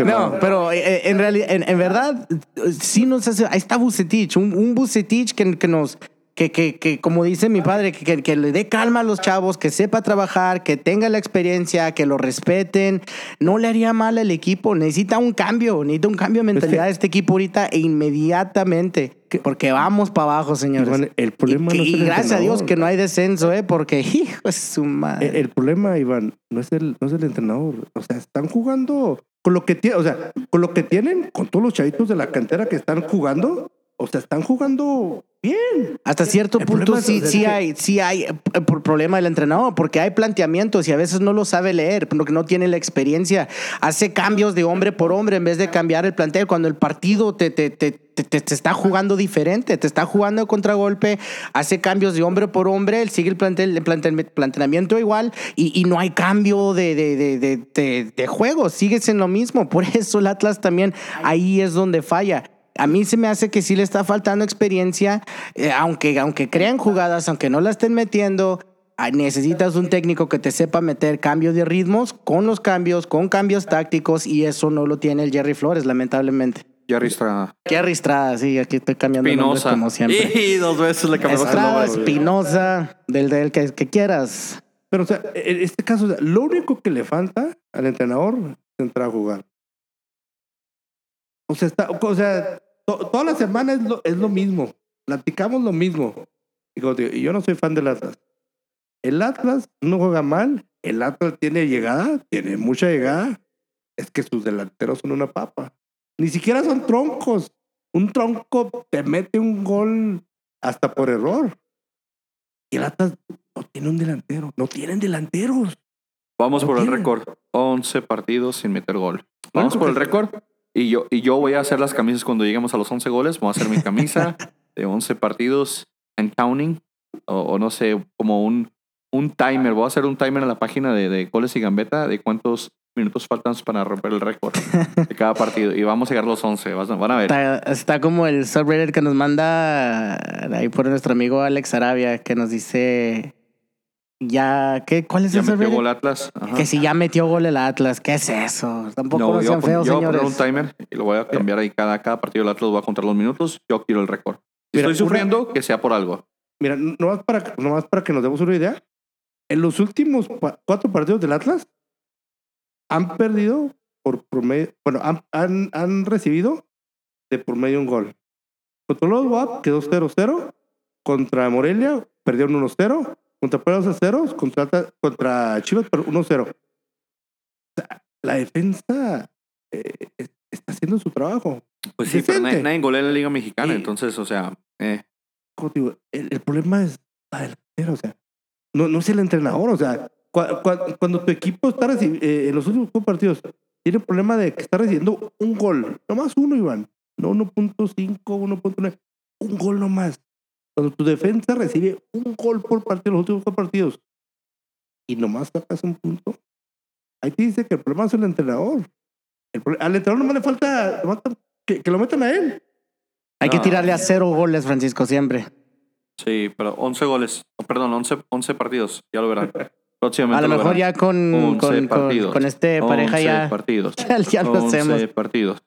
No, pero eh, en realidad, en, en verdad, eh, sí nos hace. Ahí está Bucetich, un, un Bucetich que, que nos. Que, que, que, como dice mi padre, que, que, le dé calma a los chavos, que sepa trabajar, que tenga la experiencia, que lo respeten. No le haría mal al equipo. Necesita un cambio, necesita un cambio de mentalidad de este equipo ahorita e inmediatamente. Porque vamos para abajo, señores. Iván, el problema y, no es y el gracias a Dios que no hay descenso, ¿eh? Porque, hijo de su madre. El, el problema, Iván, no es el, no es el entrenador. O sea, están jugando con lo que tienen, o sea, con lo que tienen, con todos los chavitos de la cantera que están jugando, o sea, están jugando bien. Hasta cierto El punto sí, es sí que- hay, sí hay eh, por problema del entrenador, porque hay planteamientos y a veces no lo sabe leer, porque no tiene la experiencia. Hace cambios de hombre por hombre en vez de cambiar el plantel cuando el partido te, te, te, te, te- está jugando diferente, te está jugando de contragolpe, hace cambios de hombre por hombre, él sigue el, plantel, el plantel- planteamiento igual y, y no hay cambio de, de, de, de, de- de juego, sigues en lo mismo. Por eso el Atlas también ahí es donde falla. A mí se me hace que sí le está faltando experiencia, eh, aunque, aunque crean jugadas, aunque no la estén metiendo, ah, necesitas un técnico que te sepa meter cambio de ritmos con los cambios, con cambios tácticos, y eso no lo tiene el Jerry Flores, lamentablemente. Jerry Estrada. Jerry Estrada, sí, aquí estoy cambiando nombres Espinosa. como siempre. Y dos veces le cambiamos el Estrada, nombre. Espinosa, del, del que, que quieras. Pero, o sea, en este caso, o sea, lo único que le falta al entrenador es entrar a jugar. O sea, está, o sea to- toda la semana es lo, es lo mismo. Platicamos lo mismo. Y, como digo, yo no soy fan del Atlas. El Atlas no juega mal. El Atlas tiene llegada, tiene mucha llegada. Es que sus delanteros son una papa. Ni siquiera son troncos. Un tronco te mete un gol hasta por error. Y el Atlas no tiene un delantero. No tienen delanteros. Vamos No por el récord. 11 partidos sin meter gol. Vamos por el porque- récord. Y yo, y yo voy a hacer las camisas cuando lleguemos a los 11 goles. Voy a hacer mi camisa de 11 partidos and counting. O, o no sé, como un, un timer. Voy a hacer un timer en la página de, de goles y gambeta de cuántos minutos faltan para romper el récord de cada partido. Y vamos a llegar a los 11. Vas- Van a ver. Está, está como el subreddit que nos manda ahí por nuestro amigo Alex Arabia, que nos dice ya, ¿qué? ¿Cuál es Ya metió subreddit? gol Atlas. Ajá. Que si ya metió gol el Atlas, ¿qué es eso? Tampoco No, sean feos, yo voy a poner un señores. timer y lo voy a cambiar ahí cada, cada partido del Atlas. Voy a contar los minutos. Yo quiero el récord. Si Mira, estoy una- sufriendo, que sea por algo. Mira, nomás para, nomás para que nos demos una idea. En los últimos cuatro partidos del Atlas han perdido por promedio. Bueno, han, han, han recibido de por medio un gol. Contra los WAP quedó 0-0. Contra Morelia perdieron 1-0. Contra Puebla 0 contra, Atlas- contra Chivas per- 1-0. O sea, la defensa eh, es- está haciendo su trabajo. Pues sí, pero nadie, nadie golea en la Liga Mexicana. Entonces, o sea, eh, digo, el, el problema es la delantera, o sea, no, no es el entrenador, o sea, cua- cua- cuando tu equipo está recibi- eh, en los últimos partidos, tiene el problema de que está recibiendo un gol, nomás uno, Iván, no 1.5, 1.9, un gol nomás. Cuando tu defensa recibe un gol por partido en los últimos cuatro partidos y nomás sacas un punto, ahí te dice que el problema es el entrenador. El al entrenador nomás le falta, que, que lo metan a él. Hay que tirarle a cero goles, Francisco, siempre. sí, pero 11 goles. Perdón, 11, 11 partidos. Ya lo verán. Próximamente A lo mejor verán. ya con, 11 con, con, este pareja 11 ya, partidos. ya, ya lo 11 hacemos. partidos.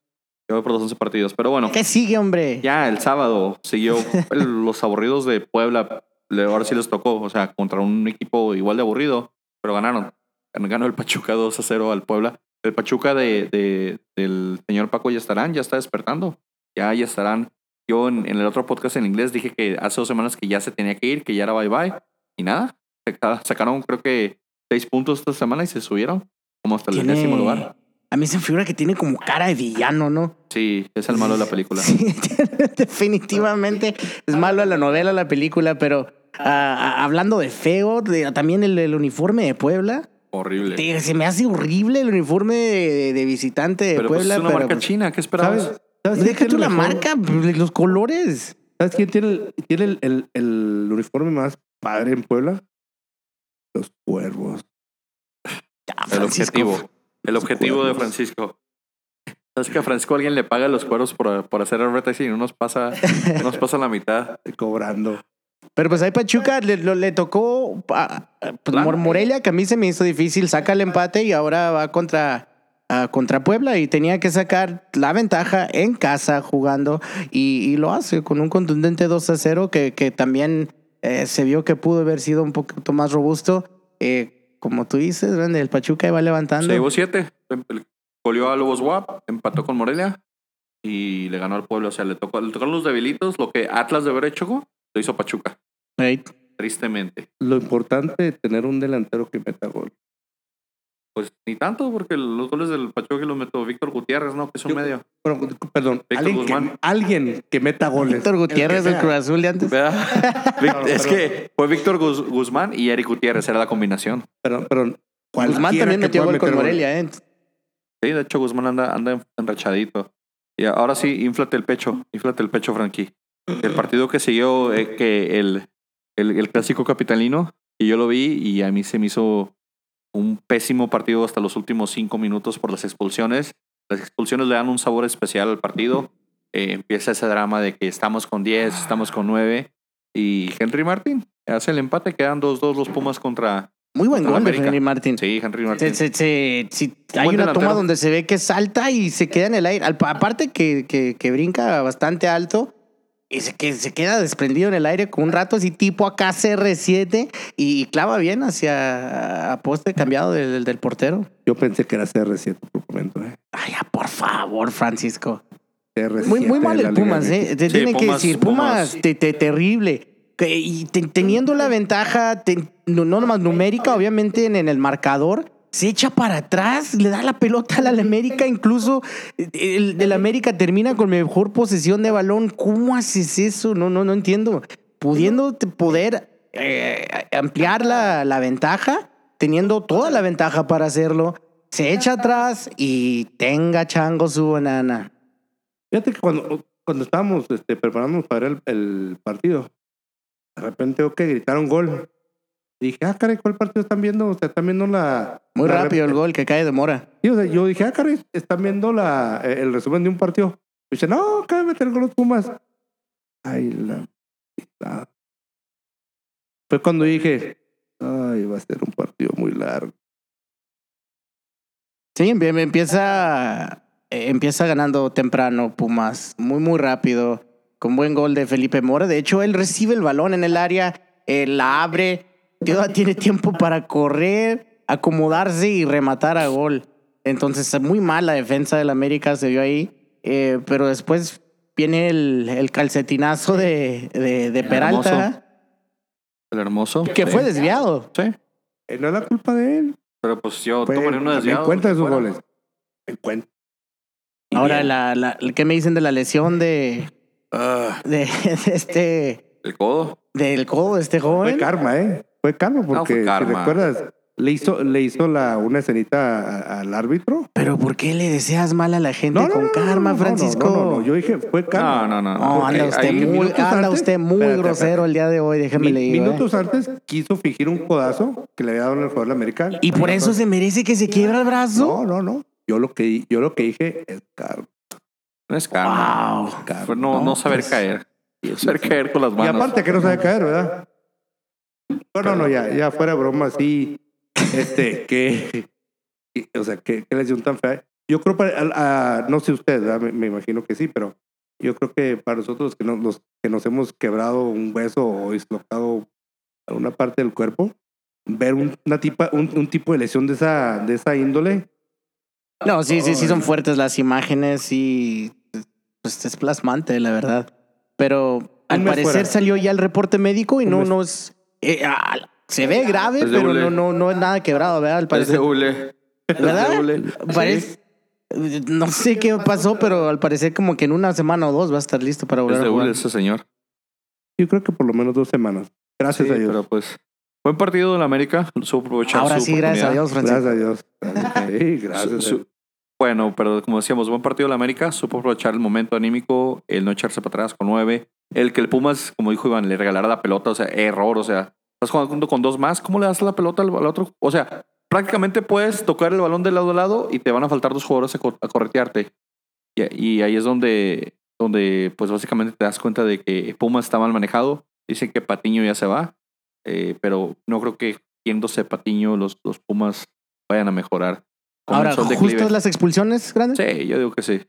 Por los 11 partidos. Pero bueno, ¿Qué sigue, hombre? ya el sábado siguió el- los aburridos de Puebla. Ahora sí les tocó. O sea, contra un equipo igual de aburrido, pero ganaron. Ganó el Pachuca 2 a 0 al Puebla. El Pachuca de, de- del señor Paco ya estarán, ya está despertando. Ya, ya estarán. Yo en, en el otro podcast en inglés dije que hace dos semanas que ya se tenía que ir, que ya era bye bye. Y nada, saca- sacaron creo que seis puntos esta semana y se subieron como hasta el décimo lugar. A mí se me figura que tiene como cara de villano, ¿no? Sí, es el malo de la película. Sí, definitivamente es malo de la novela, la película, pero ah, ah, hablando de feo, de- también el, el uniforme de Puebla. Horrible. te- se me hace horrible el uniforme de, de visitante de pero pues, Puebla. es una pero, marca pues, china, ¿qué esperabas? ¿Sabes? ¿Sabes Deja tú la mejor- marca, pues, los colores. ¿Sabes quién tiene, el, tiene el, el- el uniforme más padre en Puebla? Los cuervos. Ah, El objetivo. El objetivo de. Francisco. ¿Sabes que a Francisco alguien le paga los cueros por, por hacer advertising y no nos pasa, no nos pasa la mitad? Cobrando. Pero pues ahí Pachuca le, lo- le tocó ah, ah, pues, Mor- Morelia, que a mí se me hizo difícil, saca el empate y ahora va contra, ah, contra Puebla y tenía que sacar la ventaja en casa jugando y, y lo hace con un contundente 2 a 0 que, que también eh, se vio que pudo haber sido un poquito más robusto. Eh, como tú dices, Randy, el Pachuca iba levantando. Se llevó siete. Goleó a Lobos WAP, empató con Morelia y le ganó al pueblo. O sea, le tocó, le tocaron los debilitos. Lo que Atlas de haber hecho, lo hizo Pachuca. Right. Tristemente. Lo importante de tener un delantero que meta gol. Pues ni tanto, porque los goles del Pachuca los metió Víctor Gutiérrez, ¿no? Que es un Yo- medio. Perdón, Víctor alguien que, Guzmán. alguien que meta goles. Víctor Gutiérrez del. Cruz Azul de antes. Es que fue Víctor Guz- Guzmán y Eric Gutiérrez, era la combinación. Perdón, perdón. Guzmán también metió gol con Morelia, ¿eh? Sí, de hecho Guzmán anda, anda enrachadito. Y ahora sí, inflate el pecho, inflate el pecho, Frankie. El partido que siguió, eh, que el, el, el clásico capitalino, y yo lo vi y a mí se me hizo un pésimo partido hasta los últimos cinco minutos por las expulsiones. Las expulsiones le dan un sabor especial al partido. Eh, empieza ese drama de que estamos con 10, estamos con 9. Y Henry Martin hace el empate, quedan 2-2 los Pumas contra... Muy buen Contra gol de. Henry Martin. Sí, Henry Martin. Se- se- se- sí, hay una delantero. toma donde se ve que salta y se queda en el aire. Aparte que, que, que brinca bastante alto y se, que se queda desprendido en el aire con un rato así tipo acá CR7 y, clava bien hacia a poste cambiado del, del portero. Yo pensé que era CR7 por un momento. ¿eh? Ay, ya, por favor, Francisco. CR7 Muy, muy mal el Pumas. ¿eh? Te Sí, tienen que Pumas- decir, Pumas, Pumas. te- te- terrible. Que- y te- teniendo la ventaja, no nomás numérica, obviamente en, en el marcador, se echa para atrás, le da la pelota al América, incluso el del América termina con mejor posesión de balón. ¿Cómo haces eso? No, no, no entiendo. Pudiendo poder eh, ampliar la, la ventaja, teniendo toda la ventaja para hacerlo, se echa atrás y tenga chango su banana. Fíjate que cuando, cuando estábamos este, preparándonos para el, el partido, de repente que gritaron gol. Dije, ah, caray, ¿cuál partido están viendo? O sea, están viendo la. Muy la rápido el gol que cae de Mora. Sí, o sea, yo dije, ah, caray, están viendo la, el resumen de un partido. Y dice, no, acaba de meter gol los Pumas. Ay, la. Fue cuando dije, ay, va a ser un partido muy largo. Sí, empie- empieza, empieza ganando temprano Pumas, muy, muy rápido, con buen gol de Felipe Mora. De hecho, él recibe el balón en el área, eh, la abre, tiene tiempo para correr, acomodarse y rematar a gol. Entonces, muy mal la defensa del América se vio ahí, eh, pero después viene el, el calcetinazo de, de, de Peralta, Hermoso. El hermoso. que Sí. fue desviado. Sí. Eh, no es la culpa de él. Pero pues yo Fue, tomaré uno en desviado. cuenta de sus fuera. goles. En cuenta. Ahora, la, la, ¿qué me dicen de la lesión de, Ah, de, de este el codo. del codo de este joven. Fue karma, ¿eh? Fue karma porque, fue karma. si recuerdas, le hizo, le hizo la, una escenita al árbitro. Pero ¿por qué le deseas mal a la gente con karma, no, no, Francisco? No, no, no, yo dije, fue karma. No, no, no. No, anda usted ahí- muy, minutos anda antes- usted muy espérate, grosero espérate. el día de hoy, déjeme Mi- le digo. ¿eh? minutos antes quiso fingir un codazo que le había dado en el jugador americano. ¿Y por eso se merece que se quiebra el brazo? No, no, no. Yo lo que, yo lo que dije es karma. No es karma. Wow. karma. Fue no, no saber pues, caer. Saber caer con las Y manos. aparte que no sabe caer, ¿verdad? No, no, no, ya, ya fuera broma, sí. Este, que, o sea, que, que lesión tan fea. Yo creo para, a- a- no sé usted, me, me imagino que sí, pero yo creo que para nosotros que, no, los, que nos hemos quebrado un hueso o dislocado alguna parte del cuerpo, ver un, una tipa, un, un tipo de lesión de esa, de esa índole, No, sí, sí, sí son fuertes las imágenes y pues es plasmante, la verdad. Pero al parecer fuera. salió ya el reporte médico y Un no, mes. no es... eh, ah, se ve grave, Es de pero hule. no, no, no es nada quebrado, ¿verdad? Al Es de parecer. hule. Es de ¿Verdad? hule. Parece- No sé qué pasó, pero al parecer como que en una semana o dos va a estar listo para volver Es a de jugar. hule ese señor. Yo creo que por lo menos dos semanas. Gracias Sí, a Dios. pero pues. Buen partido de la América. Supo aprovechar Ahora su sí, gracias a. Dios, Francisco. Gracias a Dios. Sí, gracias. Su- a su- Dios. bueno, pero como decíamos, buen partido de la América. Supo aprovechar el momento anímico, el no echarse para atrás con nueve. El que el Pumas, como dijo Iván, le regalara la pelota, o sea, error, o sea, estás jugando con dos más, ¿cómo le das la pelota al, al otro? O sea, prácticamente puedes tocar el balón de lado a lado y te van a faltar dos jugadores a, co- a corretearte. Y, y ahí es donde, donde, pues básicamente te das cuenta de que Pumas está mal manejado. Dicen que Patiño ya se va, eh, pero no creo que yéndose Patiño los, los Pumas vayan a mejorar. Ahora. ¿justas las expulsiones, grandes? Sí, yo digo que sí.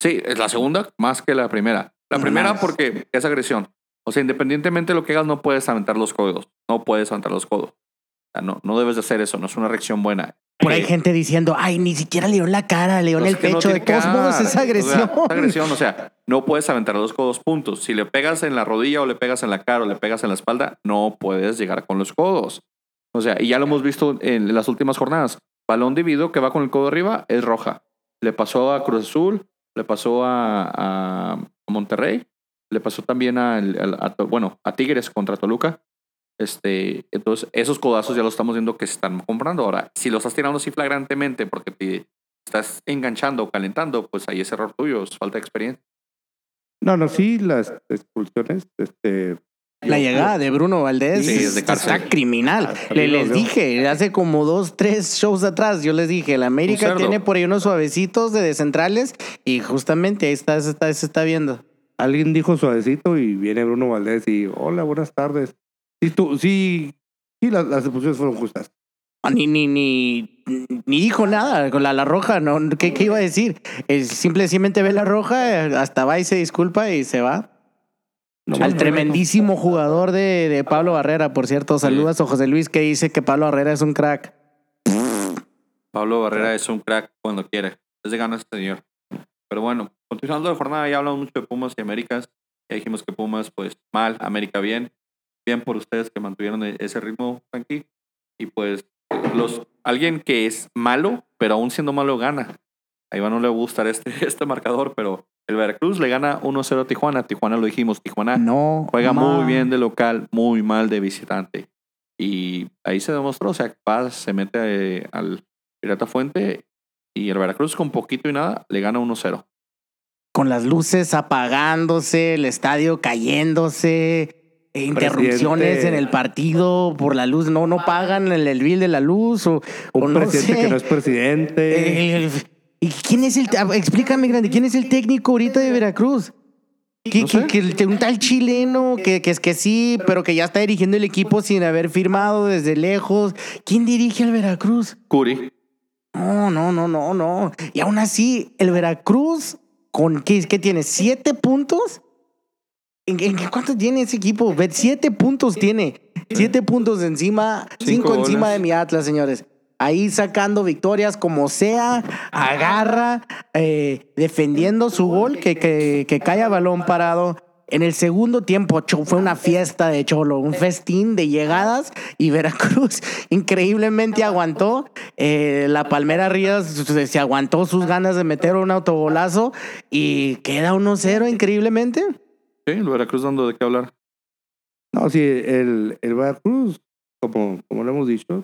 Sí, es la segunda más que la primera. La primera Más. porque es agresión. O sea, independientemente de lo que hagas, no puedes aventar los codos. No puedes aventar los codos. O sea, no, no debes de hacer eso. No es una reacción buena. Por ahí Eh, gente diciendo, ay, ni siquiera le dio en la cara, le dio en el que no pecho. de todos modos, es agresión. O sea, es agresión. O sea, no puedes aventar los codos, puntos. Si le pegas en la rodilla o le pegas en la cara o le pegas en la espalda, no puedes llegar con los codos. O sea, y ya lo hemos visto en las últimas jornadas. Balón dividido que va con el codo arriba es roja. Le pasó a Cruz Azul, le pasó a, a- a Monterrey, le pasó también al- a, bueno, a Tigres contra Toluca. Este, entonces, esos codazos ya los estamos viendo que se están comprando. Ahora, si los estás tirando así flagrantemente porque te estás enganchando o calentando, pues ahí es error tuyo, es falta de experiencia. No, no, sí, las expulsiones, este. La llegada de Bruno Valdés Sí, es de está criminal. Ah, Le, les dije, hace como dos, tres shows atrás, yo les dije, la América tiene por ahí unos suavecitos de centrales y justamente ahí está, se está, se está viendo. Alguien dijo suavecito y viene Bruno Valdés y hola, buenas tardes. Sí, tú, sí, sí, las, las expulsiones fueron justas. Ah, Ni, ni, ni, ni dijo nada con la, la roja, ¿no? ¿Qué, ¿Qué iba a decir? Simplemente ve la roja, hasta va y se disculpa y se va. No, Al no, tremendísimo jugador de, de Pablo Barrera, por cierto. Saludos a José Luis que dice que Pablo Barrera es un crack. Pablo Barrera es un crack cuando quiere. Es de ganas este señor. Pero bueno, continuando la jornada, ya hablamos mucho de Pumas y Américas. Ya dijimos que Pumas, pues mal, América bien. Bien por ustedes que mantuvieron e- ese ritmo, Frankie. Y pues, los, alguien que es malo, pero aún siendo malo, gana. A Iván no le va a gustar este, este marcador, pero el Veracruz le gana 1-0 a Tijuana. Tijuana lo dijimos, Tijuana No. juega muy bien de local, muy mal de visitante. Y ahí se demostró, o sea, Paz se mete eh, al Pirata Fuente y el Veracruz con poquito y nada le gana 1-0. Con las luces apagándose, el estadio cayéndose, e interrupciones Presidente. en el partido por la luz. No, no pagan el, el bill de la luz o, o Un no presidente sé. que no es presidente. ¿Y quién es el... Explícame, grande, ¿quién es el técnico ahorita de Veracruz? Que, No sé. que un tal chileno que, que es que sí, pero que ya está dirigiendo el equipo sin haber firmado desde lejos. ¿Quién dirige al Veracruz? Curi, No, no, no, no, no. Y aún así, el Veracruz, ¿con qué, qué tiene? ¿Siete puntos? ¿En, en cuánto tiene ese equipo? Siete puntos tiene. Siete puntos encima, cinco, Cinco encima de mi Atlas, señores. Ahí sacando victorias como sea, agarra, eh, defendiendo su gol, que, que, que cae a balón parado. En el segundo tiempo Cho- fue una fiesta de Cholo, un festín de llegadas y Veracruz increíblemente aguantó. Eh, la Palmera Ríos se, se aguantó sus ganas de meter un autogolazo y queda 1-0 increíblemente. sí, el Veracruz dando de qué hablar. No, sí, el, el Veracruz, como, como lo hemos dicho,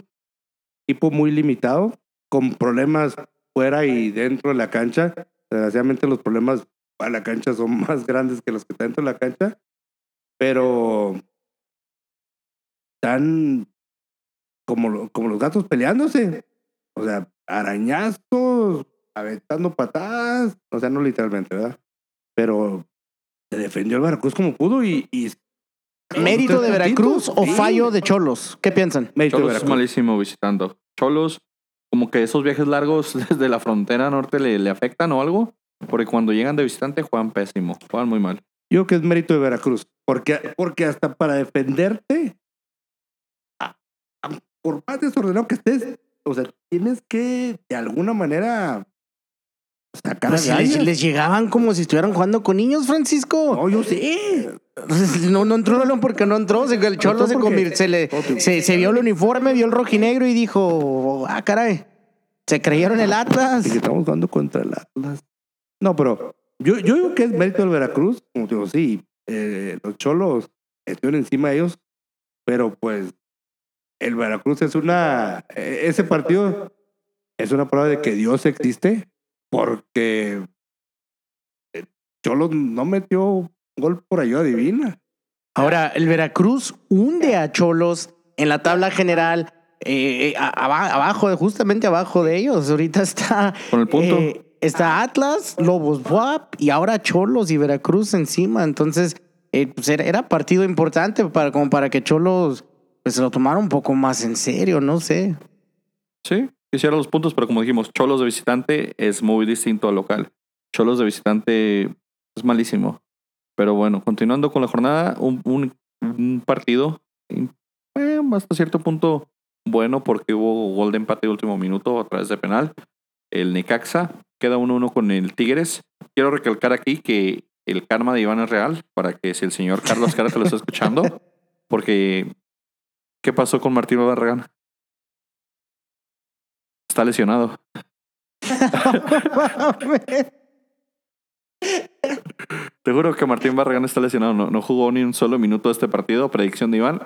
equipo muy limitado, con problemas fuera y dentro de la cancha. Desgraciadamente los problemas a la cancha son más grandes que los que están dentro de la cancha, pero están como, como los gatos peleándose. O sea, arañazos, aventando patadas, o sea, no literalmente, ¿verdad? Pero se defendió el Veracruz como pudo y... y ¿Mérito de Veracruz o fallo de Cholos? ¿Qué piensan? Mérito de Cholos es Veracruz. malísimo visitando. Cholos, como que esos viajes largos desde la frontera norte le, le afectan o algo, porque cuando llegan de visitante juegan pésimo, juegan muy mal. Yo creo que es mérito de Veracruz. Porque, porque hasta para defenderte, a- a- por más desordenado que estés, o sea, tienes que de alguna manera Pues si les, llegaban como si estuvieran jugando con niños, Francisco. No, yo sé. No, no entró León porque no entró. El Cholo se, convirtió, se, le, Ok. se, se vio el uniforme, vio el rojinegro y dijo, ah, caray. Se creyeron el Y Atlas. que estamos jugando contra el Atlas. No, pero yo, yo digo que es mérito del Veracruz. Como digo, sí, eh, los cholos estuvieron encima de ellos, pero pues el Veracruz es una. eh, Ese partido es una prueba de que Dios existe, porque eh, Cholos no metió gol por ayuda divina. Ahora, el Veracruz hunde a Cholos en la tabla general. eh, eh, abajo, justamente abajo de ellos. Ahorita está. Con el punto. eh, está Atlas, Lobos WAP y ahora Cholos y Veracruz encima. Entonces, eh, pues era, era partido importante para, como para que Cholos pues, se lo tomara un poco más en serio, no sé. Sí, hicieron los puntos, pero como dijimos, Cholos de visitante es muy distinto al local. Cholos de visitante es malísimo. Pero bueno, continuando con la jornada, un, partido hasta cierto punto bueno porque hubo gol de empate de último minuto a través de penal. El Necaxa queda 1-1 con el Tigres. Quiero recalcar aquí que el karma de Iván es real, para que si el señor Carlos Cara te lo está escuchando, porque ¿qué pasó con Martín Barragán? Está lesionado. Te juro que Martín Barragán está lesionado. No, no jugó ni un solo minuto de este partido. Predicción de Iván.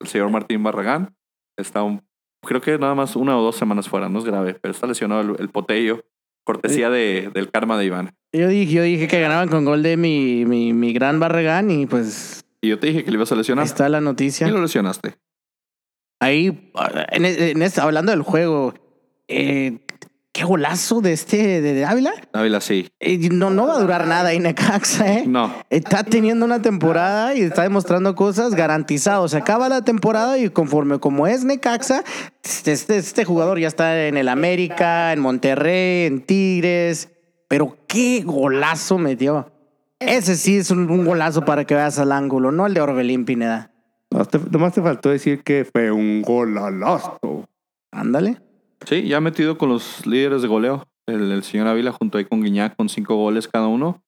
El señor Martín Barragán está un, creo que nada más una o dos semanas fuera. No es grave, pero está lesionado el, el potello. Cortesía de, del karma de Iván. Yo dije, yo dije que ganaban con gol de mi, mi, mi gran Barragán y pues Y yo te dije que le ibas a lesionar. está la Y noticia. lo lesionaste. Ahí, en, en hablando del juego, eh, qué golazo de este de, de Ávila. Ávila sí. Eh, no, no va a durar nada ahí Necaxa, ¿eh? No. Está teniendo una temporada y está demostrando cosas garantizado. Se acaba la temporada y conforme como es Necaxa, este, este jugador ya está en el América, en Monterrey, en Tigres. Pero qué golazo metió. Ese sí es un, un golazo para que veas al ángulo, no el de Orbelín Pineda. Nomás te, nomás te faltó decir que fue un golalazo. Ándale. Sí, ya metido con los líderes de goleo. El, el señor Ávila junto ahí con Guiñac con cinco goles cada uno.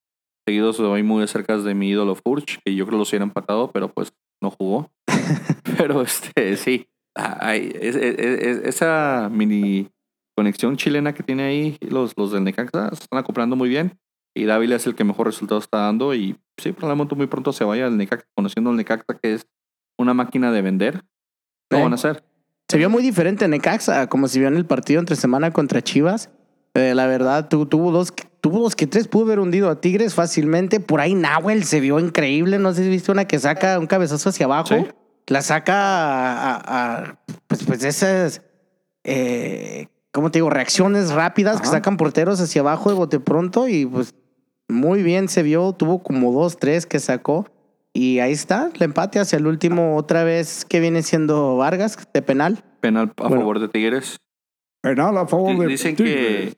Seguidos hoy muy de cerca de mi ídolo Furch, que yo creo los hubiera empatado, pero pues no jugó. pero este, sí. Ay, es- es- es- esa mini conexión chilena que tiene ahí los, los del Necaxa están acoplando muy bien. Y Dávila es el que mejor resultado está dando. Y sí, probablemente muy pronto se vaya al Necaxa, conociendo al Necaxa que es una máquina de vender. ¿Qué Sí. van a hacer? Se vio muy diferente Necaxa, como se vio en el partido entre semana contra Chivas. Eh, la verdad, tu- tuvo dos, tuvo dos que tres, pudo haber hundido a Tigres fácilmente. Por ahí Nahuel se vio increíble. No sé si viste una que saca un cabezazo hacia abajo. Sí. La saca a, a- a, pues, pues esas, eh, ¿cómo te digo? Reacciones rápidas que sacan porteros hacia abajo de bote pronto y pues muy bien se vio. Tuvo como dos, tres que sacó. Y ahí está, el empate hacia el último, otra vez que viene siendo Vargas de penal. Penal a Bueno. favor de Tigres. Penal a favor de Dicen Tigres. que,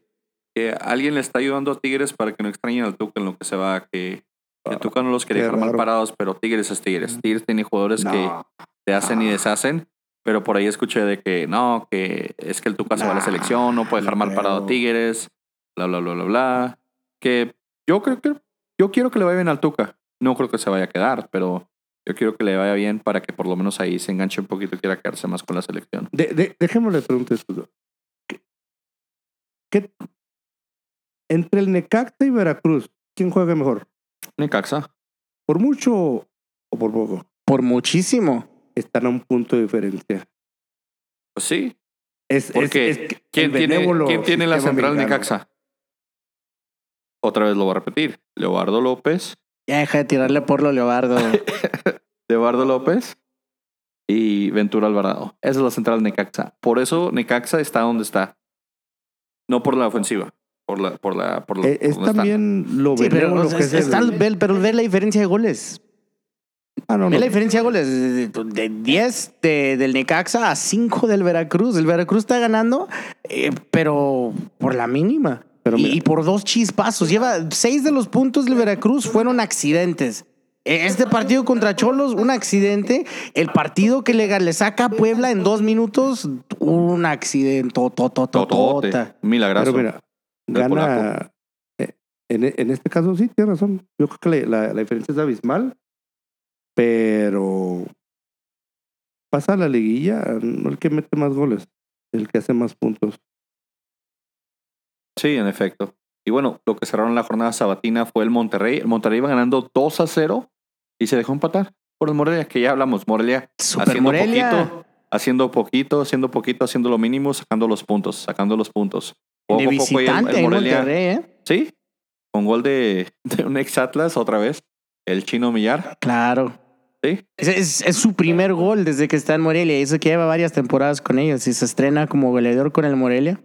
que alguien le está ayudando a Tigres para que no extrañen al Tuca en lo que se va, que el Ah, Tuca no los quiere qué dejar mal parados, pero Tigres es Tigres. Tigres tiene jugadores que No. te hacen y deshacen, pero por ahí escuché de que no, que es que el Tuca se va a la selección, no puede dejar mal parado a. Tigres, bla, bla, bla, bla, bla. Que yo creo que, yo quiero que le vaya bien al Tuca. No creo que se vaya a quedar, pero yo quiero que le vaya bien para que por lo menos ahí se enganche un poquito y quiera quedarse más con la selección. De, de, déjeme preguntar esto. ¿Qué, qué- entre el Necaxa y Veracruz, ¿quién juega mejor? Necaxa. ¿Por mucho o por poco? Por muchísimo. Están a un punto de diferencia. Pues sí, Es, Porque, es- es que ¿Quién tiene, ¿quién tiene la central. Necaxa? Otra vez lo voy a repetir. Leobardo López, Ya deja de tirarle por lo Leobardo. Leobardo López y Ventura Alvarado. Esa es la central de Necaxa. Por eso Necaxa está donde está. No por la ofensiva, por la, por la, por la- Eh, Es, está. también lo Sí, pero, benévolo o sea, que es está el- el- ve- pero ve la diferencia de goles. Ah, no, Ve no. la diferencia de goles. De de 10 de- del Necaxa a 5 del Veracruz. El Veracruz está ganando, eh, pero por la mínima. Pero y, por dos chispazos. Lleva 6 de los puntos del Veracruz fueron accidentes. E- Este partido contra Cholos, un accidente. El partido que le, le saca a Puebla en dos minutos, un accidente. Totote. Tototota. Milagrazo. Pero mira, gana. eh, En, en este caso sí, tiene razón. Yo creo que la, la diferencia es abismal. Pero pasa a la liguilla, no el que mete más goles, el que hace más puntos. Sí, en efecto. Y bueno, lo que cerraron la jornada sabatina fue el Monterrey. El Monterrey iba ganando 2 a 0 y se dejó empatar por el Morelia, que ya hablamos. Morelia Super haciendo Morelia. poquito, haciendo poquito, haciendo poquito, haciendo lo mínimo, sacando los puntos, sacando los puntos. Poco de poco el- visitante el Morelia- Monterrey, ¿eh? Sí, con gol de, de un ex Atlas otra vez, el chino Millar. Claro. Sí, Es, es- es su primer gol desde que está en Morelia. Y eso que lleva varias temporadas con ellos. Y se estrena como goleador con el Morelia.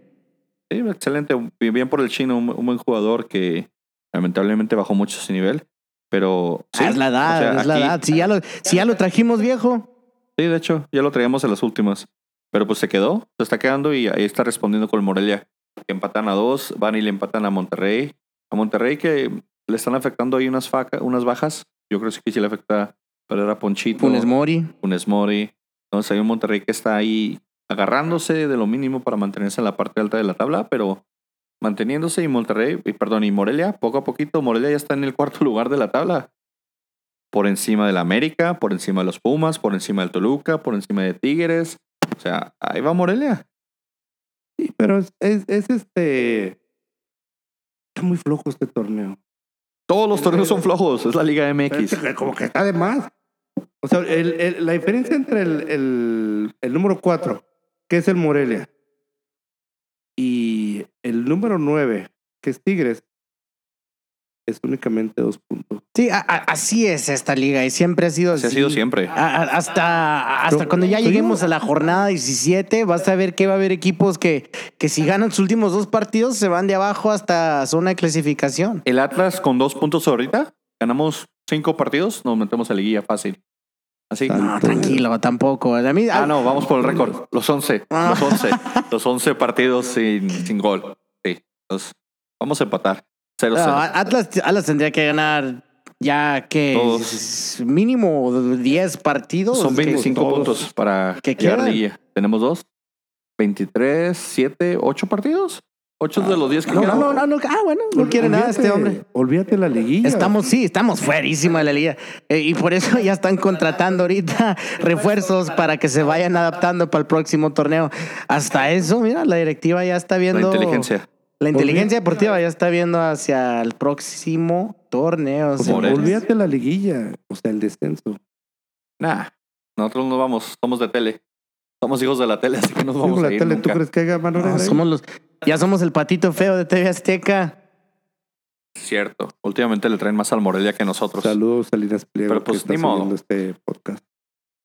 Sí, excelente. Bien por el chino, un, un buen jugador que lamentablemente bajó mucho su nivel. Pero sí, Ah, es la edad, o sea, es la edad. Si ya, lo, si ya lo trajimos viejo. Sí, de hecho, ya lo traíamos en las últimas. Pero pues se quedó, se está quedando y ahí está respondiendo con el Morelia. Que empatan a dos, van y le empatan a Monterrey. A Monterrey que le están afectando ahí unas, faca- unas bajas. Yo creo que sí le afecta perder a Ponchito. Funes Mori. Funes Mori. Entonces hay un Monterrey que está ahí agarrándose de lo mínimo para mantenerse en la parte alta de la tabla, pero manteniéndose y Monterrey, y perdón, y Morelia, poco a poquito, Morelia ya está en el cuarto lugar de la tabla. Por encima del América, por encima de los Pumas, por encima del Toluca, por encima de Tigres. O sea, ahí va Morelia. Sí, pero es, es, es este. Está muy flojo este torneo. Todos los torneos son flojos, es la Liga MX. como que está de más. O sea, el- el- la diferencia entre el, el, el número 4, que es el Morelia, y el número 9, que es Tigres, es únicamente dos puntos. Sí, a- a- así es esta liga. Y siempre ha sido Así ha sido siempre. A- a- Hasta, hasta Pero- cuando ya lleguemos a la jornada 17, vas a ver que va a haber equipos que, que si ganan sus últimos dos partidos se van de abajo hasta zona de clasificación. El Atlas con dos puntos ahorita, ganamos cinco partidos, nos metemos a liguilla fácil. Así. No, tranquilo, tampoco. A mí, Ah, no, vamos por el récord. Los 11. Ah. Los 11. Los 11 partidos sin, sin gol. Sí. Entonces, vamos a empatar. 0-0. no, Atlas, Atlas tendría que ganar ya que Todos. mínimo 10 partidos. Son que- 25 todos puntos para que llegar. Tenemos dos. 23, 7, 8 partidos. 8 de los 10 que No, quedan. no, no, no, ah, bueno, no quiere nada este Olvídate- hombre. Olvídate la liguilla. Estamos, sí, estamos fuerísima de la liga. Eh, y por eso ya están contratando ahorita refuerzos para que se vayan adaptando para el próximo torneo. Hasta eso, mira, la directiva ya está La viendo. inteligencia. La inteligencia deportiva ya está viendo hacia el próximo torneo. O sea, señores. Morelia. olvídate la liguilla. O sea, el descenso. Nah. Nosotros no vamos. Somos de tele. Somos hijos de la tele, así que no nos vamos la a ir tele, ¿tú nunca. crees que haya mano No, somos los, ya somos el patito feo de TV Azteca. Cierto. Últimamente le traen más al Morelia que nosotros. Saludos, Salinas Pliego, Pero, pues, ni modo. este podcast.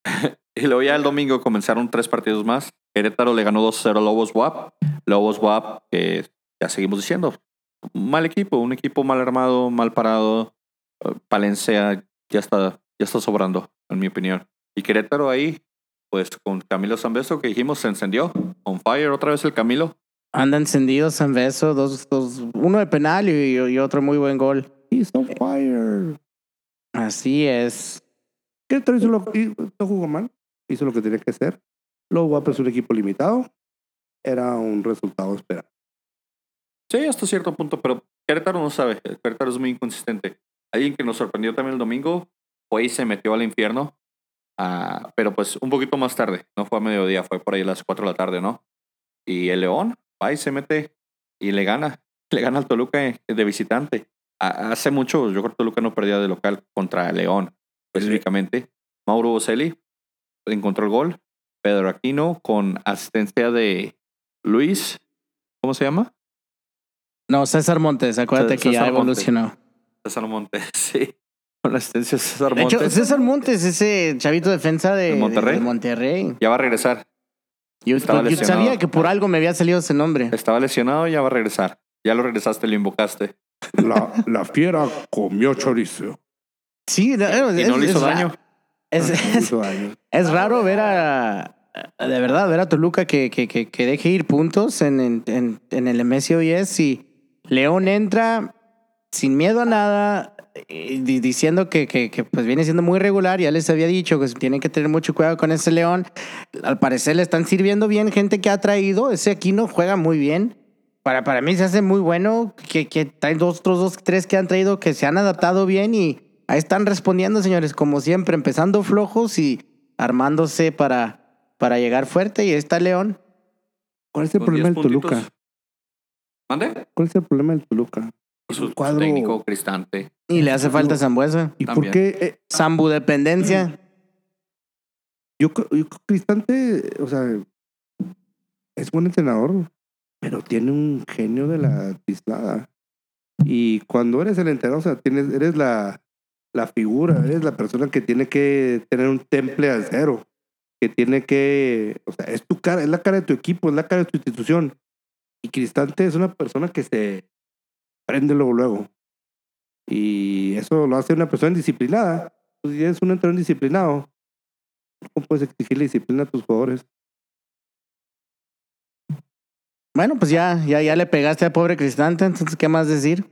Y luego ya el domingo comenzaron tres partidos más. Querétaro le ganó 2-0 a Lobos WAP. Lobos WAP, que ya seguimos diciendo, mal equipo, un equipo mal armado, mal parado. Eh, Palencia ya está, ya está sobrando, en mi opinión. Y Querétaro ahí, pues con Camilo Zambeso, que dijimos, se encendió. On fire otra vez el Camilo. Anda encendido San Beso, dos, dos, uno de penal y, y otro muy buen gol. He's on fire. Así es. Querétaro hizo lo, no jugó mal. Hizo lo que tenía que hacer. Luego Guapo es un equipo limitado. Era un resultado esperado. Sí, hasta cierto punto, pero Querétaro no sabe. Querétaro es muy inconsistente. Alguien que nos sorprendió también el domingo fue y se metió al infierno. Ah, pero pues un poquito más tarde. No fue a mediodía, fue por ahí a las 4 de la tarde, ¿no? Y el León va y se mete y le gana. Le gana al Toluca eh, de visitante. Hace mucho, yo creo que Toluca no perdía de local contra León, específicamente. Mauro Boselli encontró el gol. Pedro Aquino con asistencia de Luis. ¿Cómo se llama? No, César Montes, acuérdate César que ya Montes. evolucionó. César Montes, sí. Con la asistencia de César De Montes. hecho, César Montes, ese chavito defensa de, ¿De Monterrey? de Monterrey. Ya va a regresar. Yo, Estaba yo lesionado. sabía que por algo me había salido ese nombre. Estaba lesionado, ya va a regresar. Ya lo regresaste, lo invocaste. La, la fiera comió chorizo. Sí, no, Y no le hizo es daño. Es, es- Hizo daño. es raro ver a. De verdad, ver a Toluca que, que, que, que deje ir puntos en, en, en, en el MSOIS y León entra sin miedo a nada, diciendo que, que, que, pues viene siendo muy regular. Ya les había dicho que tienen que tener mucho cuidado con ese León. Al parecer le están sirviendo bien gente que ha traído. Ese Aquino juega muy bien. Para, para mí se hace muy bueno que, que hay dos, otros dos, tres que han traído que se han adaptado bien y ahí están respondiendo, señores, como siempre, empezando flojos y armándose para, para llegar fuerte. Y ahí está León. ¿Cuál es el Con problema 10 del Toluca? ¿Mande? ¿Cuál es el problema del Toluca? Su, su cuadro- técnico Cristante. Y le hace falta Zambuesa. ¿Y También. por qué? eh, Zambu dependencia. yo, creo- yo Cristante, o sea, es buen entrenador, pero tiene un genio de la tislada. Y cuando eres el entrenador, o sea, tienes, eres la, la figura, eres la persona que tiene que tener un temple al cero, que tiene que, o sea, es tu cara, es la cara de tu equipo, es la cara de tu institución. Y Cristante es una persona que se prende luego, luego. Y eso lo hace una persona indisciplinada. Pues si eres un entrenador indisciplinado, ¿cómo puedes exigirle disciplina a tus jugadores? Bueno, pues ya, ya, ya le pegaste a pobre Cristante, entonces, ¿qué más decir?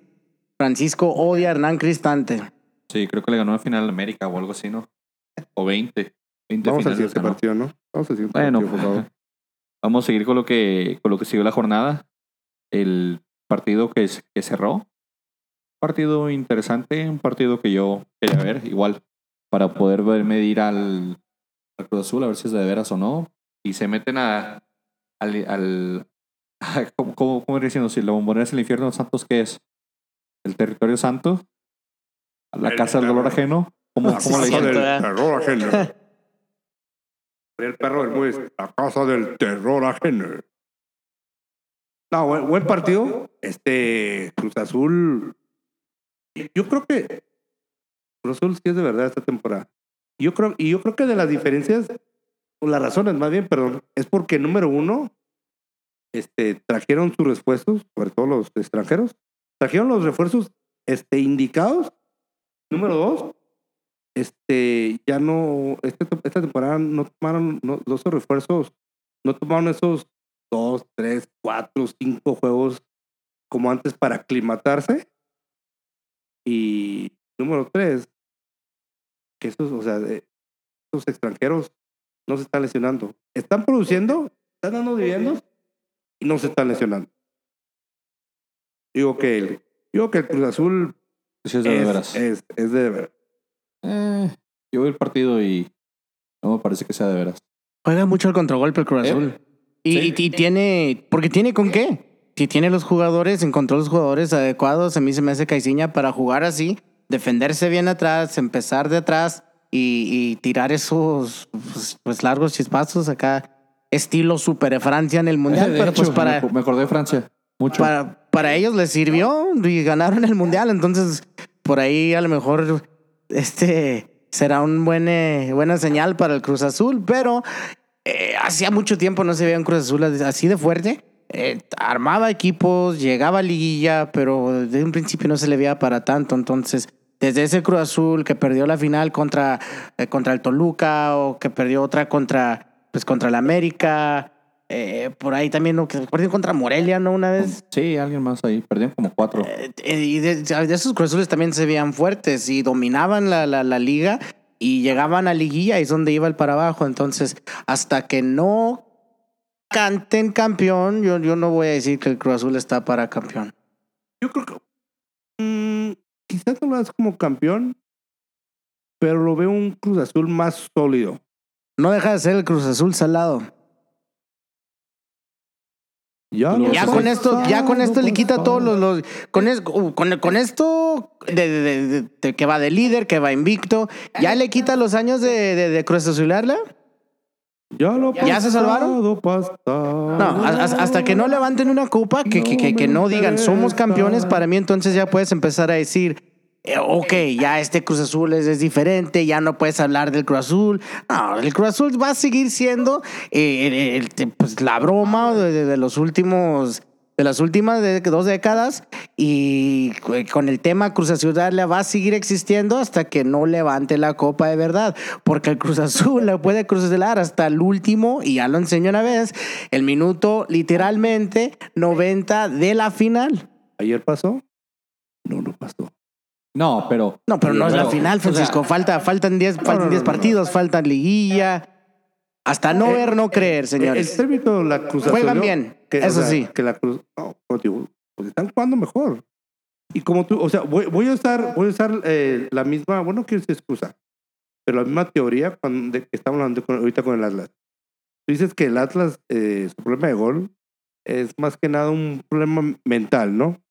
Francisco odia a Hernán Cristante. Sí, creo que le ganó una final América o algo así, ¿no? O 20. 20 Vamos al siguiente partido, ¿no? Vamos al siguiente Bueno, partido, por favor. vamos a seguir con lo que, con lo que siguió la jornada. El partido que, que cerró. Partido interesante, un partido que yo quería ver, igual, para poder ver medir al, al Cruz Azul, a ver si es de veras o no. Y se meten a, al. al ¿Cómo, cómo, cómo ir diciendo? Si la bombonera es el infierno, ¿Santos qué es? ¿El territorio santo? ¿A ¿La El casa del dolor terror. ajeno? ¿Cómo, Ah, sí, cómo le sí, dicen? ¿eh? terror ajeno. El perro del Muis, la casa del terror ajeno. No, buen, buen partido. Este Cruz Azul. Yo creo que Cruz Azul sí es de verdad esta temporada. Yo creo, y yo creo que de las diferencias, o las razones más bien, perdón, es porque número uno, este, trajeron sus refuerzos, sobre todo los extranjeros, trajeron los refuerzos este, indicados. Número dos, este, ya no, este, esta temporada no tomaron no, los refuerzos, no tomaron esos dos, tres, cuatro, cinco juegos como antes para aclimatarse. Y número tres, que esos, o sea, de- esos extranjeros no se están lesionando. Están produciendo, están dando dividendos y no se están lesionando. Digo que el, digo que el Cruz Azul Sí, es de es, veras. es, es de veras. Eh, yo vi el partido y no me parece que sea de veras. Juega mucho el contragolpe el Cruz ¿Eh? Azul. Y, Sí. y- y tiene, porque tiene con qué. Si tiene los jugadores, encontró los jugadores adecuados, a mí se me hace Caiciña para jugar así, defenderse bien atrás, empezar de atrás y, y tirar esos pues, pues, largos chispazos acá, estilo Super Francia en el Mundial, De pero hecho, pues para, me, me acordé de Francia. Mucho. para, para ellos les sirvió y ganaron el Mundial, entonces por ahí a lo mejor este será un buen, eh, buena señal para el Cruz Azul, pero eh, hacía mucho tiempo no se veía un Cruz Azul así de fuerte. Eh, armaba equipos, llegaba a liguilla, pero desde un principio no se le veía para tanto. Entonces, desde ese Cruz Azul que perdió la final contra, eh, contra el Toluca o que perdió otra contra, pues, contra el América, eh, por ahí también, ¿no? que perdió contra Morelia, ¿no? Una vez. Sí, alguien más ahí. Perdieron como cuatro. Y de, de esos Cruz Azules también se veían fuertes y dominaban la, la, la liga y llegaban a liguilla y es donde iba el para abajo. Entonces, hasta que no canten campeón, yo, yo no voy a decir que el Cruz Azul está para campeón. Yo creo que mm, quizás no lo como campeón, pero lo veo un Cruz Azul más sólido. No deja de ser el Cruz Azul salado. Ya, con esto, ya con esto le quita todos los, los- con, es- uh, con, con esto de, de- de- de- de que va de líder, que va invicto, ya le quita los años de, de, de Cruz Azularla. Ya, lo ¿Ya se salvaron? pasado, No, hasta que no levanten una copa, que, que, que, que no digan somos campeones, para mí entonces ya puedes empezar a decir, eh, ok, ya este Cruz Azul es, es diferente, ya no puedes hablar del Cruz Azul. No, el Cruz Azul va a seguir siendo eh, el- el- pues, la broma de los últimos, de las últimas de- dos décadas y eh, con el tema Cruz Azul Darle va a seguir existiendo hasta que no levante la copa de verdad, porque el Cruz Azul la puede crucelar hasta el último, y ya lo enseño una vez, el minuto literalmente 90 de la final. ¿Ayer pasó? No, no pasó. No, pero. No, pero no es la final, o sea, Francisco. Falta, faltan 10 faltan no, 10 no, partidos, faltan liguilla. Hasta no Eh, ver, no creer, El señores. término la Cruz Juegan bien, que, o eso sea, sí. Que la Cruz, no, digo, pues están jugando mejor. Y como tú, o sea, voy, voy a usar, voy a usar eh, la misma, bueno, no quiero decir excusa, pero la misma teoría cuando, de que estamos hablando con- ahorita con el Atlas. Tú dices que el Atlas, eh, su problema de gol es más que nada un problema mental, ¿no?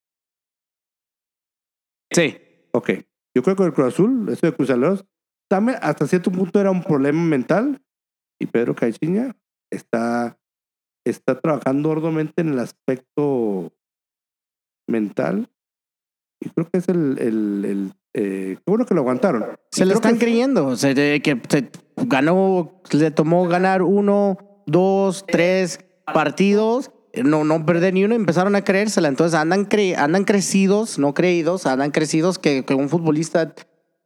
Sí. Ok. Yo creo que el Cruz Azul, eso de Cruzaleros, también hasta cierto punto era un problema mental. Y Pedro Caixinha está, está trabajando arduamente en el aspecto mental. Y creo que es el. el, el eh, qué bueno que lo aguantaron. Se Y le están que- creyendo. O sea, que se ganó, le tomó ganar uno, dos, tres partidos, no, no perder ni uno, empezaron a creérsela. Entonces andan, cre- andan crecidos, no creídos, andan crecidos que, que un futbolista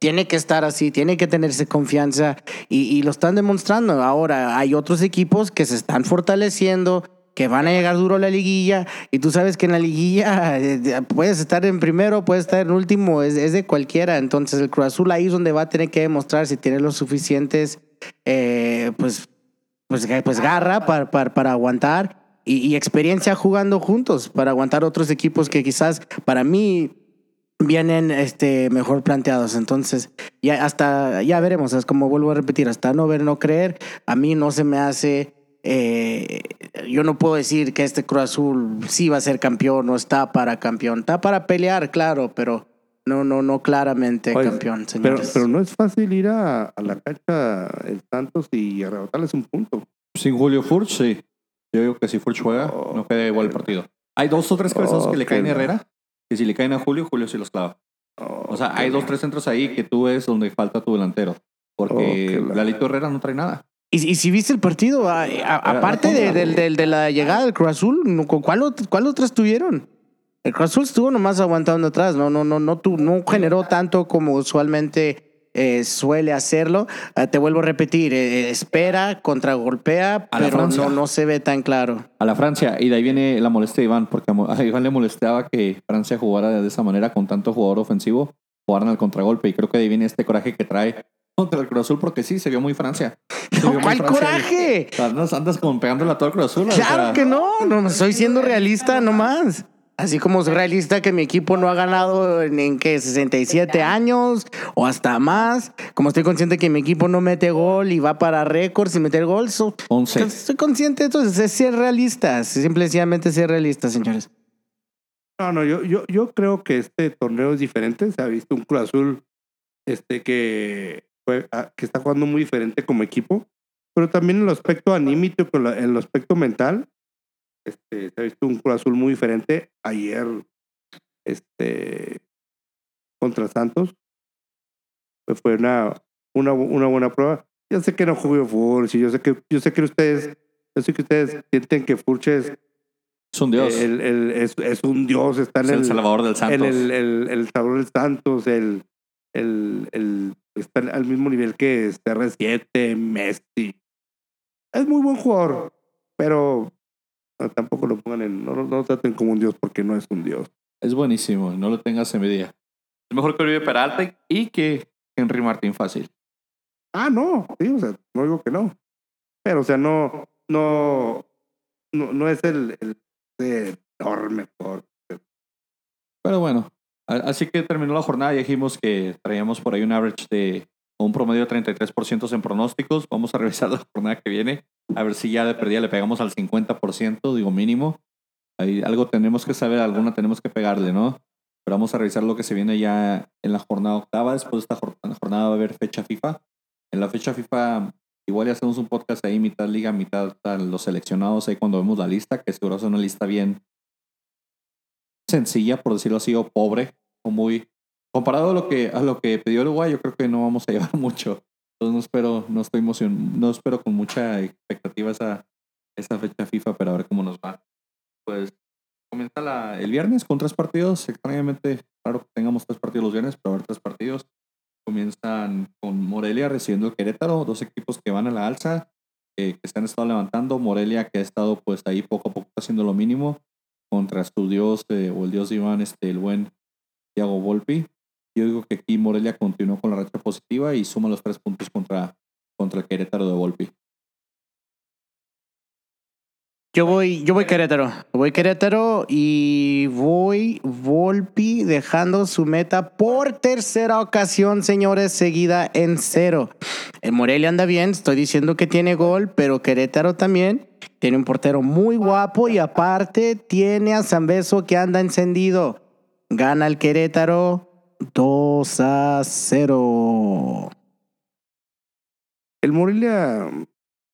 tiene que estar así, tiene que tenerse confianza y, y lo están demostrando. Ahora hay otros equipos que se están fortaleciendo, que van a llegar duro a la liguilla y tú sabes que en la liguilla eh, puedes estar en primero, puedes estar en último, es, es de cualquiera. Entonces el Cruz Azul ahí es donde va a tener que demostrar si tiene los suficientes, eh, pues, pues, pues garra para, para, para aguantar y experiencia jugando juntos, para aguantar otros equipos que quizás para mí vienen este mejor planteados. Entonces, ya hasta ya veremos, es como vuelvo a repetir, hasta no ver, no creer, a mí no se me hace eh, yo no puedo decir que este Cruz Azul sí va a ser campeón, no está para campeón, está para pelear, claro, pero no, no, no claramente Oye, campeón, Pero, señores. pero no es fácil ir a, a la cancha el Santos y arrebatarles un punto. Sin Julio Furch, sí. Yo digo que si Furch juega, Oh. no queda igual el partido. Hay dos o tres cabezazos Oh, que le caen a. Herrera. Y si le caen a Julio, Julio sí los clava. O sea, hay dos, tres centros ahí que tú ves donde falta tu delantero. Porque Oh, Lalito Herrera no trae nada. Y, y si viste el partido, a- a- aparte de, la llegada del Cruz Azul, no, ¿cuál, ¿cuál otras tuvieron? El Cruz Azul estuvo nomás aguantando atrás, no, no, no, no, tu- no generó tanto como usualmente eh, suele hacerlo. Ah, te vuelvo a repetir, eh, espera, contragolpea, A pero no, no se ve tan claro. A la Francia. Y de ahí viene la molestia de Iván. Porque a Iván le molestaba que Francia jugara de esa manera con tanto jugador ofensivo. Jugaran al contragolpe. Y creo que de ahí viene este coraje que trae contra el Cruz Azul. Porque sí, se vio muy Francia. Se vio muy ¿Cuál Francia. coraje? Andas, andas como pegándole a todo el Cruz Azul. o Claro sea, que no, no estoy siendo realista nomás. Así como soy realista que mi equipo no ha ganado en, en ¿qué? 67 años o hasta más. Como estoy consciente que mi equipo no mete gol y va para récords sin meter gol. so- 11. estoy consciente, entonces es ser realista. Simplemente ser realista, señores. No, no, yo, yo, yo creo que este torneo es diferente. Se ha visto un Cruz Azul este, que, fue- ah, que está jugando muy diferente como equipo, pero también en el aspecto anímico, en el aspecto mental, este, se ha visto un Cruz Azul muy diferente. Ayer, este, contra Santos, pues fue una, una, una buena prueba. Yo sé que no jugó Furch, y yo sé que, yo sé que ustedes, yo sé que ustedes sienten que Furch es Es un dios. el- el- es, es un dios, está en es el, el, salvador del Santos. el, el, Salvador del Santos, el, el, el, está al mismo nivel que CR7, Messi. Es muy buen jugador, pero tampoco lo pongan en, no, lo- no lo traten como un dios porque no es un dios. Es buenísimo. No lo tengas envidia. Es mejor que Oribe Peralta y que Henry Martín fácil. Ah, no, sí, o sea, no digo que no. Pero, o sea, no, no, no, no es el, el, el enorme jugador. Pero bueno, así que terminó la jornada y dijimos que traíamos por ahí un average de un promedio de 33% en pronósticos. Vamos a revisar la jornada que viene, a ver si ya de perdida le pegamos al 50%, digo mínimo. Algo tenemos que saber, alguna tenemos que pegarle, ¿no? Pero vamos a revisar lo que se viene ya en la jornada octava. Después de esta jor- jornada va a haber fecha FIFA. En la fecha FIFA igual ya hacemos un podcast ahí, mitad liga, mitad los seleccionados, ahí cuando vemos la lista, que seguro es una lista bien sencilla, por decirlo así, o pobre, o muy... Comparado a lo que, a lo que pidió Uruguay, yo creo que no vamos a llevar mucho. Entonces no espero, no estoy emocion, no espero con mucha expectativa esa, esa fecha FIFA, pero a ver cómo nos va. Pues comienza la, el viernes con tres partidos. Extrañamente, claro que tengamos tres partidos los viernes, pero a ver tres partidos. Comienzan con Morelia recibiendo el Querétaro, dos equipos que van a la alza, eh, que se han estado levantando. Morelia que ha estado pues ahí poco a poco haciendo lo mínimo contra su dios eh, o el dios Iván, este, el buen Thiago Volpi. Yo digo que aquí Morelia continuó con la racha positiva y suma los tres puntos contra, contra el Querétaro de Volpi. Yo voy, yo voy Querétaro. Voy Querétaro y voy Volpi dejando su meta por tercera ocasión, señores, seguida en cero. El Morelia anda bien, estoy diciendo que tiene gol, pero Querétaro también. Tiene un portero muy guapo y aparte tiene a Zambeso que anda encendido. Gana el Querétaro 2 a 0. El Morelia,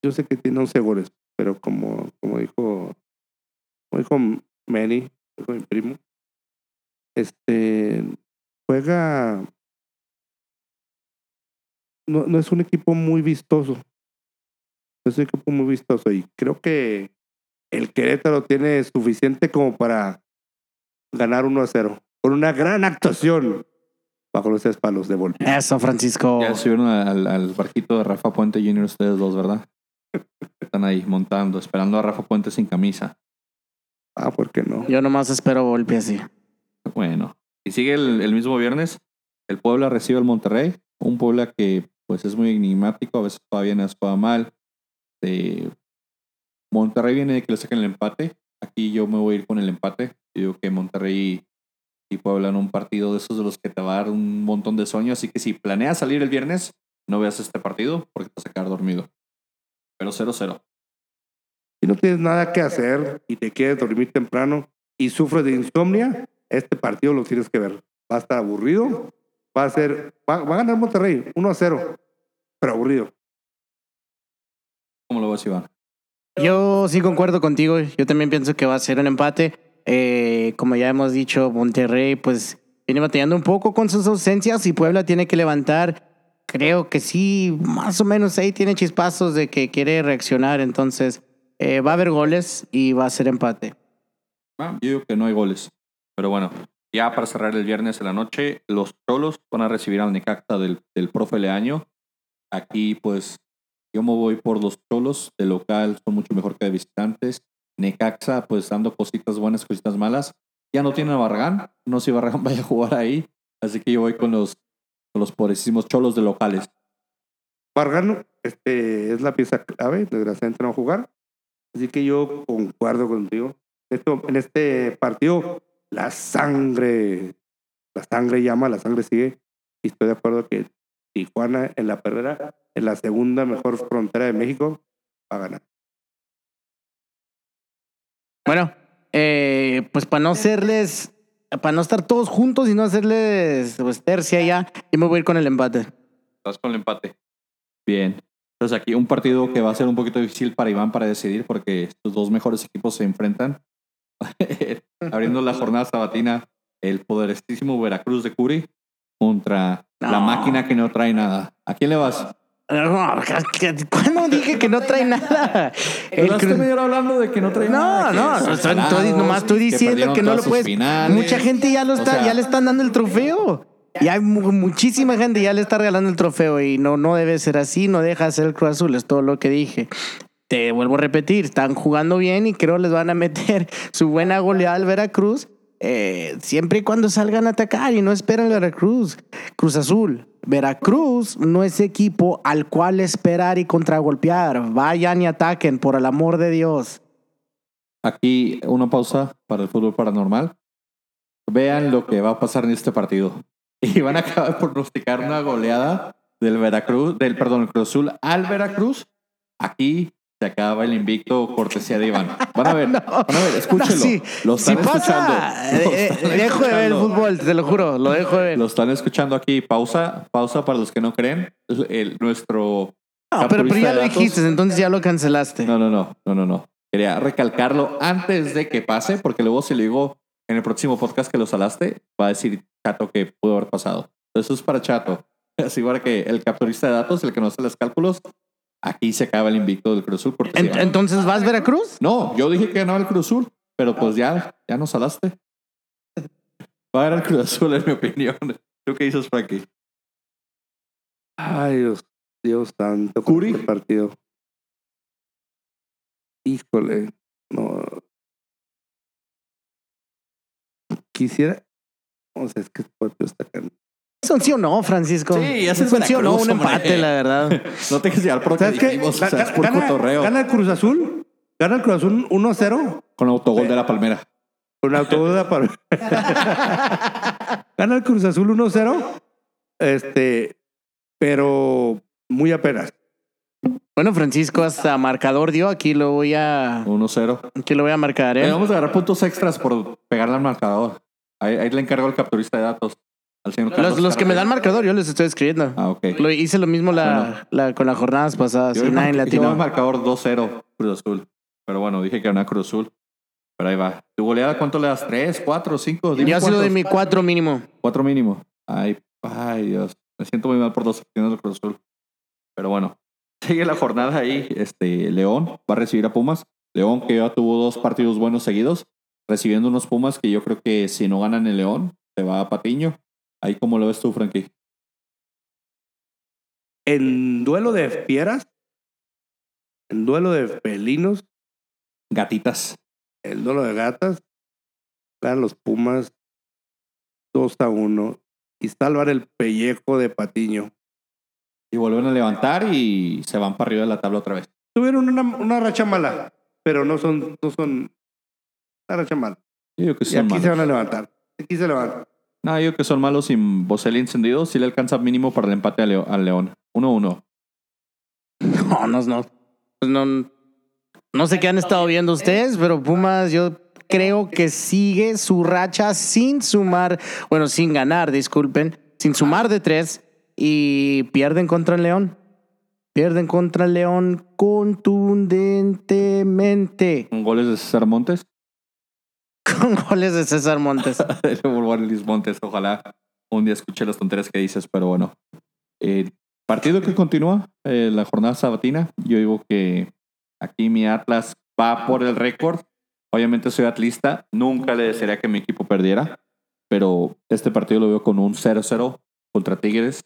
yo sé que tiene 11 goles, pero como, como dijo, como dijo Manny, dijo mi primo, este juega. No, no es un equipo muy vistoso. No es un equipo muy vistoso. Y creo que el Querétaro tiene suficiente como para ganar 1 a 0. Con una gran actuación bajo los tres palos de Volpi. Eso, Francisco. Ya subieron al, al barquito de Rafa Puente Jr. ustedes dos, ¿verdad? Están ahí montando, esperando a Rafa Puente sin camisa. Ah, ¿por qué no? Yo nomás espero Volpi así. Bueno, y sigue el, el mismo viernes. El Puebla recibe al Monterrey. Un Puebla que pues es muy enigmático, a veces juega bien, a veces juega mal. Eh, Monterrey viene de que le saquen el empate. Aquí yo me voy a ir con el empate. Yo digo que Monterrey y Puebla en un partido de esos de los que te va a dar un montón de sueño. Así que si planeas salir el viernes, no veas este partido porque te vas a quedar dormido. Pero 0-0. Si no tienes nada que hacer y te quieres dormir temprano y sufres de insomnia, este partido lo tienes que ver. Va a estar aburrido. Va a ser. Va, va a ganar Monterrey 1 a 0. Pero aburrido. ¿Cómo lo vas, Iván? Yo sí concuerdo contigo. Yo también pienso que va a ser un empate. Eh, como ya hemos dicho, Monterrey pues viene batallando un poco con sus ausencias y Puebla tiene que levantar. Creo que sí, más o menos ahí tiene chispazos de que quiere reaccionar. Entonces eh, va a haber goles y va a ser empate. Ah, yo digo que no hay goles. Pero bueno, ya para cerrar el viernes en la noche, los Cholos van a recibir al Necaxa del, del profe Leaño. Aquí, pues, yo me voy por los Cholos. De local son mucho mejor que de visitantes. Necaxa, pues, dando cositas buenas, cositas malas. Ya no tiene a Barragán. No sé si Barragán vaya a jugar ahí. Así que yo voy con los, los pobrecísimos Cholos de locales. Vargano este, es la pieza clave. Desgraciadamente no va a jugar. Así que yo concuerdo contigo. Esto, en este partido, la sangre, la sangre llama, la sangre sigue. Y estoy de acuerdo que Tijuana en la perrera, en la segunda mejor frontera de México, va a ganar. Bueno, eh, pues para no hacerles, para no estar todos juntos y no hacerles pues, tercia ya, yo me voy a ir con el empate. Estás con el empate. Bien. Entonces aquí un partido que va a ser un poquito difícil para Iván para decidir porque estos dos mejores equipos se enfrentan. Abriendo la jornada sabatina, el poderosísimo Veracruz de Curi contra la máquina que no trae nada. ¿A quién le vas? No, ¿Cuándo dije que no trae nada? El Cruz- media hora hablando de que no trae No, nada. no, son estoy, nomás estoy diciendo que no lo puedes. finales. Mucha gente ya lo O está, sea, ya le están dando el trofeo. Y hay mu- muchísima gente ya le está regalando el trofeo y no, no debe ser así, no deja de ser el Cruz Azul, es todo lo que dije. Te vuelvo a repetir, están jugando bien y creo les van a meter su buena goleada al Veracruz. eh, siempre y cuando salgan a atacar y no esperan al Veracruz. Cruz Azul. Veracruz no es equipo al cual esperar y contragolpear. Vayan y ataquen, por el amor de Dios. Aquí una pausa para el fútbol paranormal. Vean lo que va a pasar en este partido. Y van a acabar de pronosticar una goleada del Veracruz, del perdón, el Cruz Azul al Veracruz. Aquí se acaba el invicto cortesía de Iván. Van a ver, van a ver, escúchenlo. No, sí. Lo están pasa, escuchando. Lo eh, están eh, dejo de ver el fútbol, te lo juro, lo dejo de ver. Lo están escuchando aquí. Pausa, pausa para los que no creen. El, el- nuestro No, pero, pero ya lo dijiste, entonces ya lo cancelaste. No, no, no, no, no, no. Quería recalcarlo antes de que pase, porque luego si le digo en el próximo podcast que lo salaste, va a decir Chato que pudo haber pasado. Entonces eso es para Chato. Así para que el capturista de datos, el que no hace los cálculos, aquí se acaba el invicto del Cruz Azul. Porque En- entonces, ¿vas Veracruz? no, yo dije que ganaba el Cruz Azul, pero pues ya, ya nos salaste. Va a ganar el Cruz Azul, en mi opinión. ¿Tú qué dices, Frankie? Ay, Dios, Dios santo. Curi. este partido. Híjole, no. Quisiera. O sea, es que este partido está ¿Son sí o no, Francisco? Sí, ya es ¿Son sí o no? Un empate, hombre. la verdad. No te dejes llevar por ¿Sabes qué? o sea, es por gana, cotorreo. gana el Cruz Azul. Gana el Cruz Azul 1-0. Con autogol de la Palmera. Con autobús para. Gana el Cruz Azul 1-0. Este. Pero muy apenas. Bueno, Francisco hasta marcador dio. Aquí lo voy a, 1-0. aquí lo voy a marcar, Eh, ¿eh? vamos a agarrar puntos extras por pegarle al marcador. Ahí, ahí le encargo al capturista de datos. Al señor Los, Carlos los que me dan marcador, yo les estoy escribiendo. Ah, ok. Lo hice lo mismo la, la- con las jornadas pasadas. Yo Y nadie latino. marcador 2-0 Cruz Azul. Pero bueno, dije que era una Cruz Azul. Pero ahí va. ¿Tu goleada cuánto le das? ¿Tres, cuatro, cinco? Yo sí lo de mi cuatro mínimo. Cuatro mínimo. Ay, ay, Dios. Me siento muy mal por dos opciones del Cruz Azul. Pero bueno, sigue la jornada ahí. Este, León va a recibir a Pumas. León que ya tuvo dos partidos buenos seguidos, recibiendo unos Pumas que yo creo que si no ganan el León, se va a Patiño. Ahí como lo ves tú, Frankie. En duelo de fieras, en duelo de felinos, Gatitas. el duelo de gatas, ganan los Pumas 2 a 1 y salvar el pellejo de Patiño. Y vuelven a levantar y se van para arriba de la tabla otra vez. Tuvieron una, una racha mala, pero no son, no son una racha mala. Yo Y aquí malos. se van a levantar. Aquí se levantan. No, yo que son malos sin Boselli encendido. Sí le alcanza mínimo para el empate Leo- al León. 1-1. No, no, no. Pues no. No sé qué han estado viendo ustedes, pero Pumas, yo creo que sigue su racha sin sumar, bueno, sin ganar, disculpen, sin sumar de tres y pierden contra el León. Pierden contra el León contundentemente Goles de César Montes. Con goles de César Montes. Luis Montes. Ojalá un día escuche las tonterías que dices, pero bueno. Eh, partido que continúa, eh, la jornada sabatina. Yo digo que aquí mi Atlas va por el récord. Obviamente soy atlista. Nunca le desearía que mi equipo perdiera, pero este partido lo veo con un 0-0 contra Tigres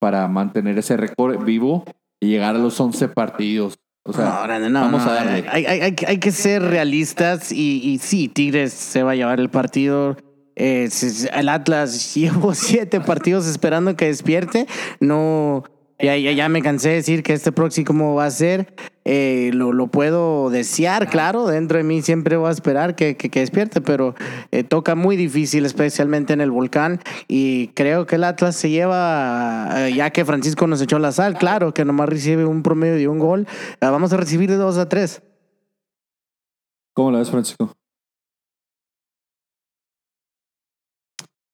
para mantener ese récord vivo y llegar a los 11 partidos. O sea, No, no, vamos a darle. Hay, hay- hay que- hay que ser realistas y, y sí, Tigres se va a llevar el partido. Eh, el Atlas llevo siete partidos esperando que despierte. No, ya, ya, ya me cansé de decir que este próximo va a ser. Eh, lo, lo puedo desear, claro. Dentro de mí siempre voy a esperar que, que, que despierte, pero eh, toca muy difícil, especialmente en el volcán. Y creo que el Atlas se lleva, eh, ya que Francisco nos echó la sal, claro, que nomás recibe un promedio de un gol. Ah, vamos a recibir de 2 a 3. ¿Cómo la ves, Francisco?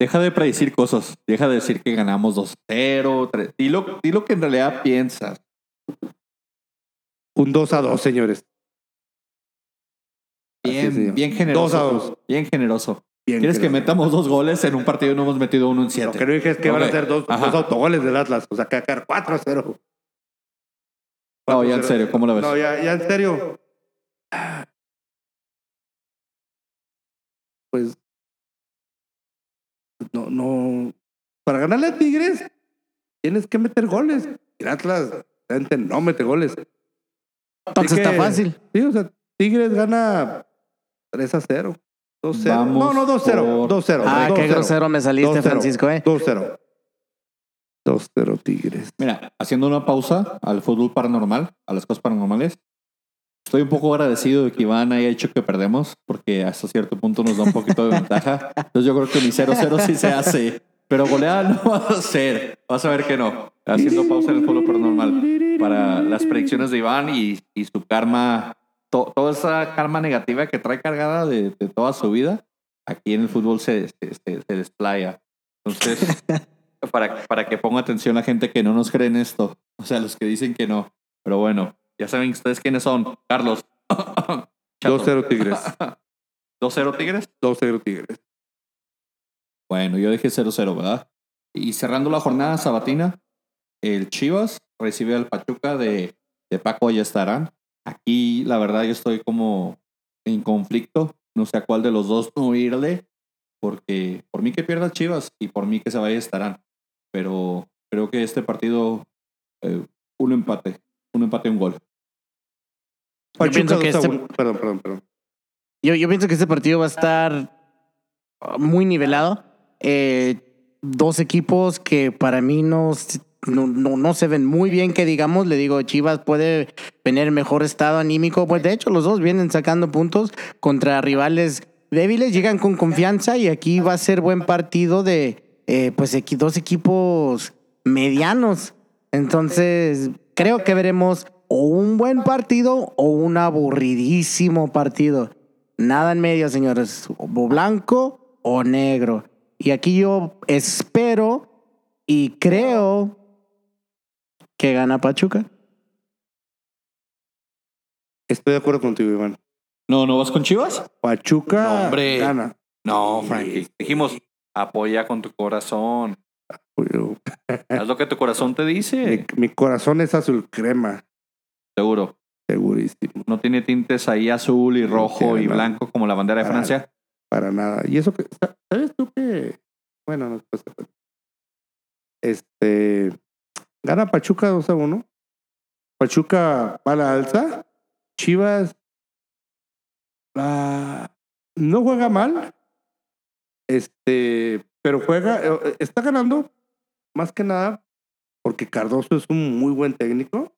Deja de predecir cosas. Deja de decir que ganamos 2-0. 3. Dilo, dilo que en realidad piensas. Un 2 a 2, señores. Bien, es. bien generoso. 2 a 2. Bien generoso. Bien ¿Quieres que metamos dos goles en un partido y no hemos metido uno en Lo siete? que no dije es que van a ser dos, dos autogoles del Atlas. O sea, que va a quedar 4 a 0. No, ya en serio, ¿cómo la ves? No, ya, ya en serio. Pues. No, no. Para ganarle a Tigres, tienes que meter goles. El Atlas, realmente no mete goles. Entonces está fácil. Sí, o sea, Tigres gana 3 a 0. 2 0. Vamos No, no, 2 0. por- 2 0. Ah, qué grosero me saliste, Francisco, ¿eh? 2 0. 2 0 Tigres. Mira, haciendo una pausa al fútbol paranormal, a las cosas paranormales. Estoy un poco agradecido de que Iván haya hecho que perdemos, porque hasta cierto punto nos da un poquito de ventaja. Entonces yo creo que mi 0-0 sí se hace, pero goleada no va a ser. Vas a ver que no. Haciendo pausa en el fútbol paranormal para las predicciones de Iván y, y su karma, to- toda esa karma negativa que trae cargada de, de toda su vida, aquí en el fútbol se, se, se- se desplaya. Entonces, para, para que ponga atención la gente que no nos cree en esto. O sea, los que dicen que no. Pero bueno, ya saben ustedes quiénes son. Carlos. 2 0 Tigres. 2-0 Tigres. 2 0 Tigres. Bueno, yo dije 0-0, ¿verdad? Y cerrando la jornada sabatina, el Chivas recibe al Pachuca de, de Paco ya estarán. Aquí, la verdad, yo estoy como en conflicto. No sé a cuál de los dos no irle, porque por mí que pierda Chivas y por mí que se vaya estarán. Pero creo que este partido, eh, un empate, un empate, un gol. Yo pienso que 2 a este- 1. Perdón, perdón, perdón. Yo, yo pienso que este partido va a estar uh, muy nivelado. Eh, dos equipos que para mí no, no, no, no se ven muy bien, que digamos, le digo, Chivas puede tener mejor estado anímico. Pues de hecho, los dos vienen sacando puntos contra rivales débiles, llegan con confianza y aquí va a ser buen partido de eh, pues equi- dos equipos medianos. Entonces, creo que veremos o un buen partido o un aburridísimo partido. Nada en medio, señores. O blanco o negro. Y aquí yo espero y creo que gana Pachuca. Estoy de acuerdo contigo, Iván. No, ¿no vas con Chivas? Pachuca No, hombre. gana. No, Frankie. Dijimos, apoya con tu corazón. Haz lo que tu corazón te dice. Mi, mi corazón es azul crema, Seguro. segurísimo. No tiene tintes ahí azul y rojo y nada. blanco como la bandera de Francia. Para nada. Y eso que, sa- ¿sabes tú que? Bueno, no te cuento. Este, gana Pachuca 2 a 1. Pachuca va a la alza. Chivas ah, no juega mal. Este, pero juega, eh, está ganando más que nada porque Cardoso es un muy buen técnico.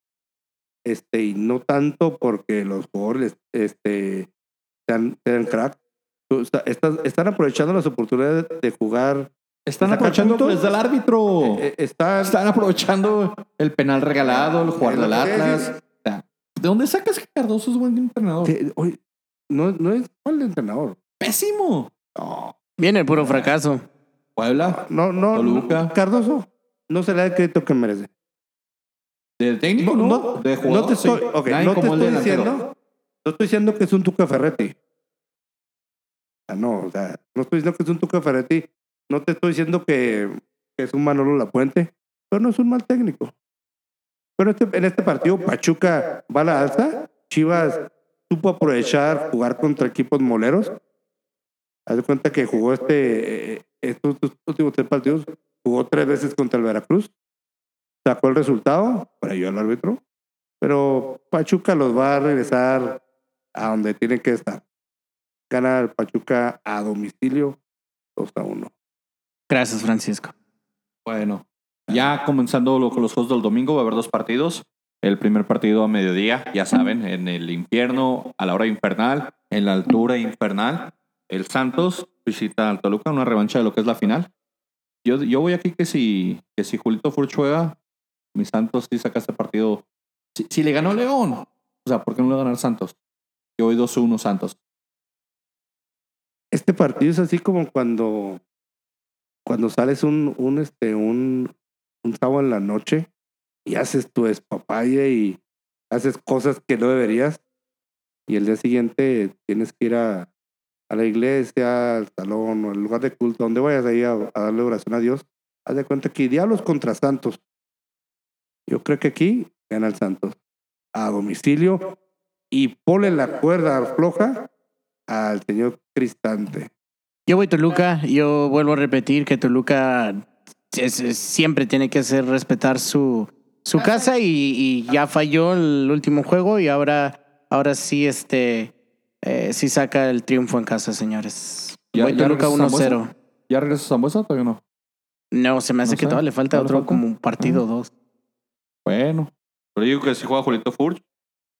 Este, y no tanto porque los jugadores este, sean, sean crack. Tú está- estás- están aprovechando las oportunidades de jugar. Están aprovechando puntos. pues del árbitro. eh, están, Están aprovechando el penal regalado, el jugar del Atlas. decía. O sea, ¿De dónde sacas que Cardoso es buen entrenador? que, oye, no, no es mal entrenador. Pésimo. No, Viene el puro fracaso. Puebla, no, no. Toluca. Cardoso no se le da el crédito que merece. de técnico, No, ¿no? no, de no jugador, te estoy, sí. ok, Nadie no te estoy diciendo, no estoy diciendo que es un Tuca Ferretti. Ah, no, o sea, no estoy diciendo que es un Tuca Ferretti. No te estoy diciendo que, que es un Manolo Lapuente, pero no es un mal técnico. Pero este, en este partido, Pachuca va a la alza. Chivas supo aprovechar jugar contra equipos moleros. Haz de cuenta que jugó este, estos últimos tres partidos, jugó tres veces contra el Veracruz. Sacó el resultado, para ayudar al árbitro. Pero Pachuca los va a regresar a donde tienen que estar. Gana el Pachuca a domicilio 2 a 1. Gracias, Francisco. Bueno, ya comenzando lo- con los juegos del domingo, va a haber dos partidos. El primer partido a mediodía, ya saben, en el infierno, a la hora infernal, en la altura infernal. El Santos visita al Toluca, una revancha de lo que es la final. Yo, yo voy aquí que si, que si Julito Furch juega, mi Santos sí saca este partido. Si, si le ganó León, o sea, ¿por qué no le va a ganar Santos? Yo voy 2-1 Santos. Este partido es así como cuando, cuando sales un, un, este, un, un sábado en la noche y haces tu espapaya y haces cosas que no deberías. Y el día siguiente tienes que ir a, a la iglesia, al salón o al lugar de culto, donde vayas ahí a, a darle oración a Dios. Haz de cuenta que diablos contra santos. Yo creo que aquí gana el Santos. A domicilio y ponle la cuerda floja al señor Cristante. Yo voy Toluca, yo vuelvo a repetir que Toluca es- es- siempre tiene que hacer respetar su, su casa y, y ya falló el último juego y ahora, ahora sí, este, eh, sí saca el triunfo en casa, señores. ¿Ya- voy ya Toluca regresó 1-0. Zambuesa? ¿Ya regresa Zambuesa o todavía no? No, se me hace No que sé, todavía le falta ¿todavía le otro falta? como un partido o dos. Bueno, pero digo que si juega Julito Furch,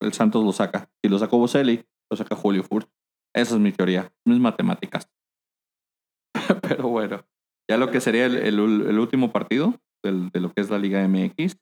el Santos lo saca. Si lo sacó Boselli, lo saca Julio Furch. Esa es mi teoría, mis matemáticas. pero bueno, ya lo que sería el, el ul- el último partido del- de lo que es la Liga MX.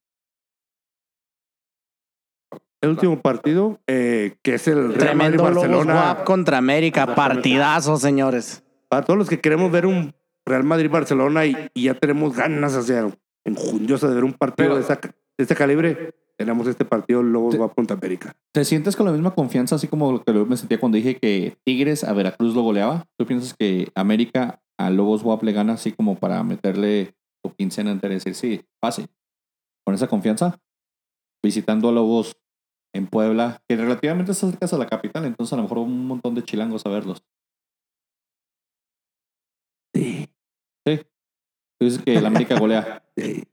El último partido, eh, que es el Real Tremendo Lobos Madrid-Barcelona. Contra América, partidazo, señores. Para todos los que queremos ver un Real Madrid-Barcelona y, y ya tenemos ganas, o sea, enjundiosas de ver un partido Pero- de, esa- de este calibre, tenemos este partido Lobos Te- Guap contra América. ¿Te sientes con la misma confianza, así como lo que me sentía cuando dije que Tigres a Veracruz lo goleaba? ¿Tú piensas que América a Lobos WAP le gana así como para meterle su quincena entera y decir, sí, fácil? ¿Con esa confianza? Visitando a Lobos en Puebla, que relativamente está cerca a la capital, entonces a lo mejor un montón de chilangos a verlos. Sí, Sí. Tú dices que el América golea. sí.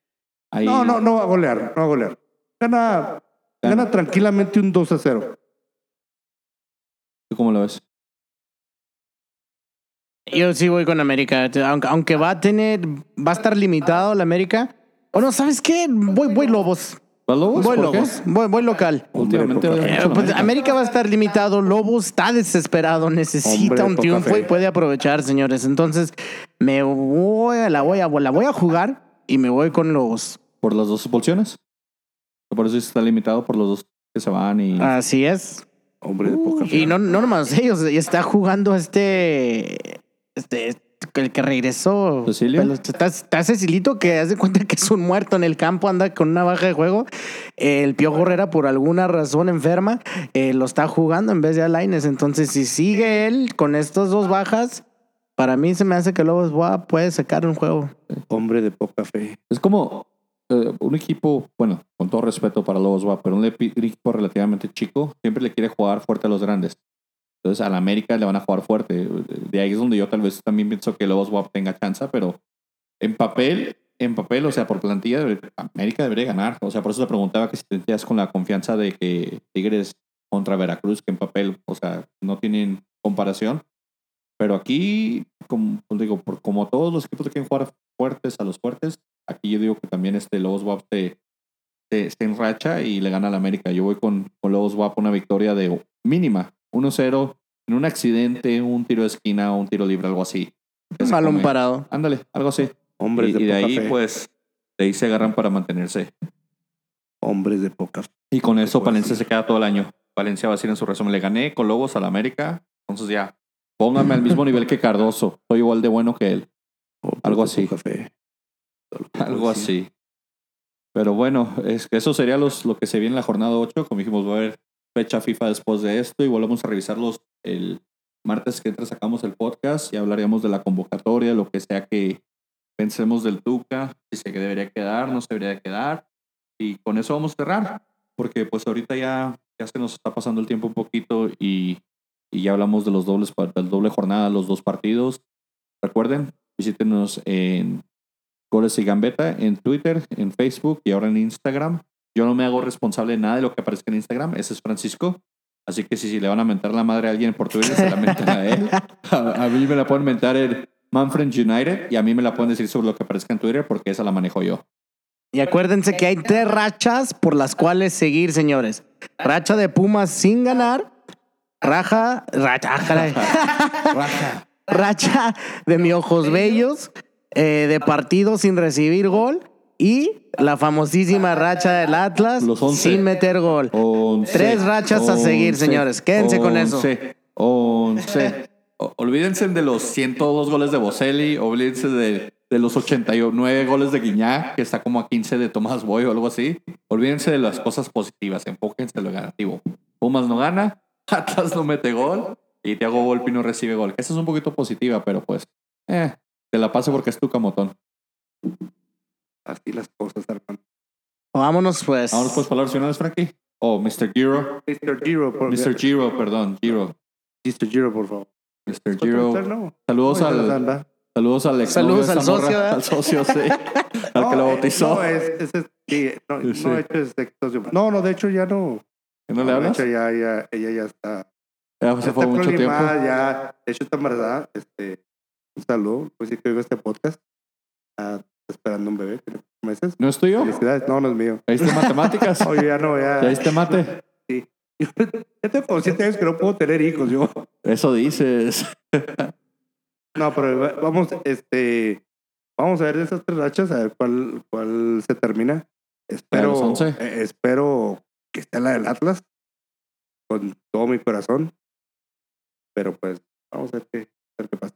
Ahí- No, no, no va a golear, no va a golear. Gana, gana tranquilamente un 2 a 0. ¿Tú cómo lo ves? Yo sí voy con América, aunque, aunque va a tener, va a estar limitado la América. O no, ¿sabes qué? Voy, voy Lobos. ¿Vas Lobos? Voy ¿Por qué? Lobos. Voy, voy local. Últimamente a pues, América. América va a estar limitado. Lobos está desesperado, necesita Hombre, un poca triunfo fe. y puede aprovechar, señores. Entonces, me voy a la voy a, la voy a jugar y me voy con Lobos. por las dos expulsiones. Por eso está limitado por los dos que se van y... Así es. Hombre de poca fe. Y no, no nomás ellos, está jugando este. Este. El que regresó. ¿Cecilio? Está, está Cecilito que hace cuenta que es un muerto en el campo, anda con una baja de juego. El Piojo Herrera, por alguna razón enferma, eh, lo está jugando en vez de Alaines. Entonces, si sigue él con estas dos bajas, para mí se me hace que Lobos Boa puede sacar un juego. Hombre de poca fe. Es como eh, un equipo, bueno, con todo respeto para Lobos WAP, pero un equipo relativamente chico siempre le quiere jugar fuerte a los grandes. Entonces, a la América le van a jugar fuerte. De ahí es donde yo tal vez también pienso que Lobos WAP tenga chance, pero en papel, en papel, o sea, por plantilla, América debería ganar. O sea, por eso te preguntaba que si te sentías con la confianza de que Tigres contra Veracruz, que en papel, o sea, no tienen comparación. Pero aquí, como pues digo, por, como todos los equipos que quieren jugar fuertes a los fuertes, aquí yo digo que también este Lobos WAP se, se enracha y le gana al América. Yo voy con, con Lobos WAP una victoria de mínima, 1-0, en un accidente, un tiro de esquina, un tiro libre, algo así. Se Balón parado. Ándale, algo así. Hombres Y, de y de poca ahí, fe. pues, de ahí se agarran para mantenerse. Hombres de poca fe. Y con eso Valencia se queda todo el año. Valencia va a decir en su resumen, le gané con Lobos al América, entonces ya, póngame al mismo nivel que Cardoso, soy igual de bueno que él. Hombres Algo así. Algo así. Pero bueno, es que eso sería los, lo que se viene en la jornada 8. Como dijimos, va a haber fecha FIFA después de esto y volvemos a revisarlos el martes que entra sacamos el podcast y hablaríamos de la convocatoria, lo que sea que pensemos del Tuca, si se debería quedar, no se debería quedar. Y con eso vamos a cerrar, porque pues ahorita ya, ya se nos está pasando el tiempo un poquito y, y ya hablamos de los dobles, del doble jornada, los dos partidos. Recuerden, visítenos en Goles y Gambeta en Twitter, en Facebook y ahora en Instagram. Yo no me hago responsable de nada de lo que aparezca en Instagram. Ese es Francisco. Así que si, si le van a mentar la madre a alguien por Twitter, se la mentan a él. A, a mí me la pueden mentar en Manfred United y a mí me la pueden decir sobre lo que aparezca en Twitter porque esa la manejo yo. Y acuérdense que hay tres rachas por las cuales seguir, señores. Racha de Pumas sin ganar. Raja. Racha. ah, caray. Racha de mi ojos bellos. eh, de partido sin recibir gol. Y la famosísima racha del Atlas Los sin meter gol. Tres rachas a seguir, señores. Quédense con eso. Olvídense de los 102 goles de Boselli, olvídense de, de los 89 goles de Guiñac, que está como a 15 de Tomás Boy o algo así. Olvídense de las cosas positivas, enfóquense en lo negativo. Pumas no gana, Atlas no mete gol y Thiago Volpi no recibe gol. Esa es un poquito positiva, pero pues, eh, te la paso porque es tu camotón. Así las cosas, hermano. Vámonos, pues. Vamos pues palabras finales, Frankie. Oh, Mr. Giro. Mr. Giro, por, Mr. Giro, perdón, Giro. Mr. Giro, por favor. Mr. Giro. Saludos No, al, anda. saludos al ex Saludos al socio, ¿verdad? al socio, sí, al que lo No, eh, bautizó. No, es, es, es- sí, no, Sí. no, de hecho, es ex socio. no, no, de hecho ya no. ¿Que ¿No le de hablas? hecho, ya, ya, ella ya está. Ya ya se fue mucho tiempo. Ya, de hecho, está embarazada. Este, un saludo. Pues sí que oigo este podcast. Ah, esperando un bebé, tiene meses. ¿No es tuyo? Felicidades. No, no es mío. ¿Ya diste matemáticas? Oye, ya no, ya. ¿Ya diste mate? Sí. Yo, ya tengo como siete años que no puedo tener hijos, yo. Eso dices. No, pero va- vamos, este, vamos a ver de esas tres rachas, a ver cuál, cuál se termina. Espero, eh, espero que esté la del Atlas con todo mi corazón. Pero pues, vamos a ver qué, a ver qué pasa.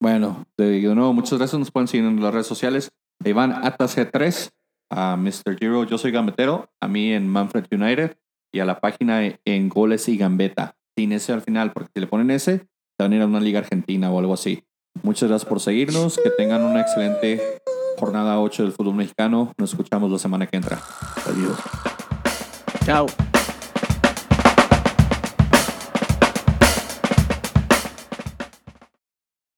Bueno, de nuevo, muchas gracias. Nos pueden seguir en las redes sociales. A Iván ATAC3, a Mr. Giro, yo soy gambetero, a mí en Manfred United y a la página en Goles y Gambeta. Sin ese al final, porque si le ponen ese, se van a ir a una liga argentina o algo así. Muchas gracias por seguirnos. Que tengan una excelente jornada 8 del fútbol mexicano. Nos escuchamos la semana que entra. Adiós. Chao.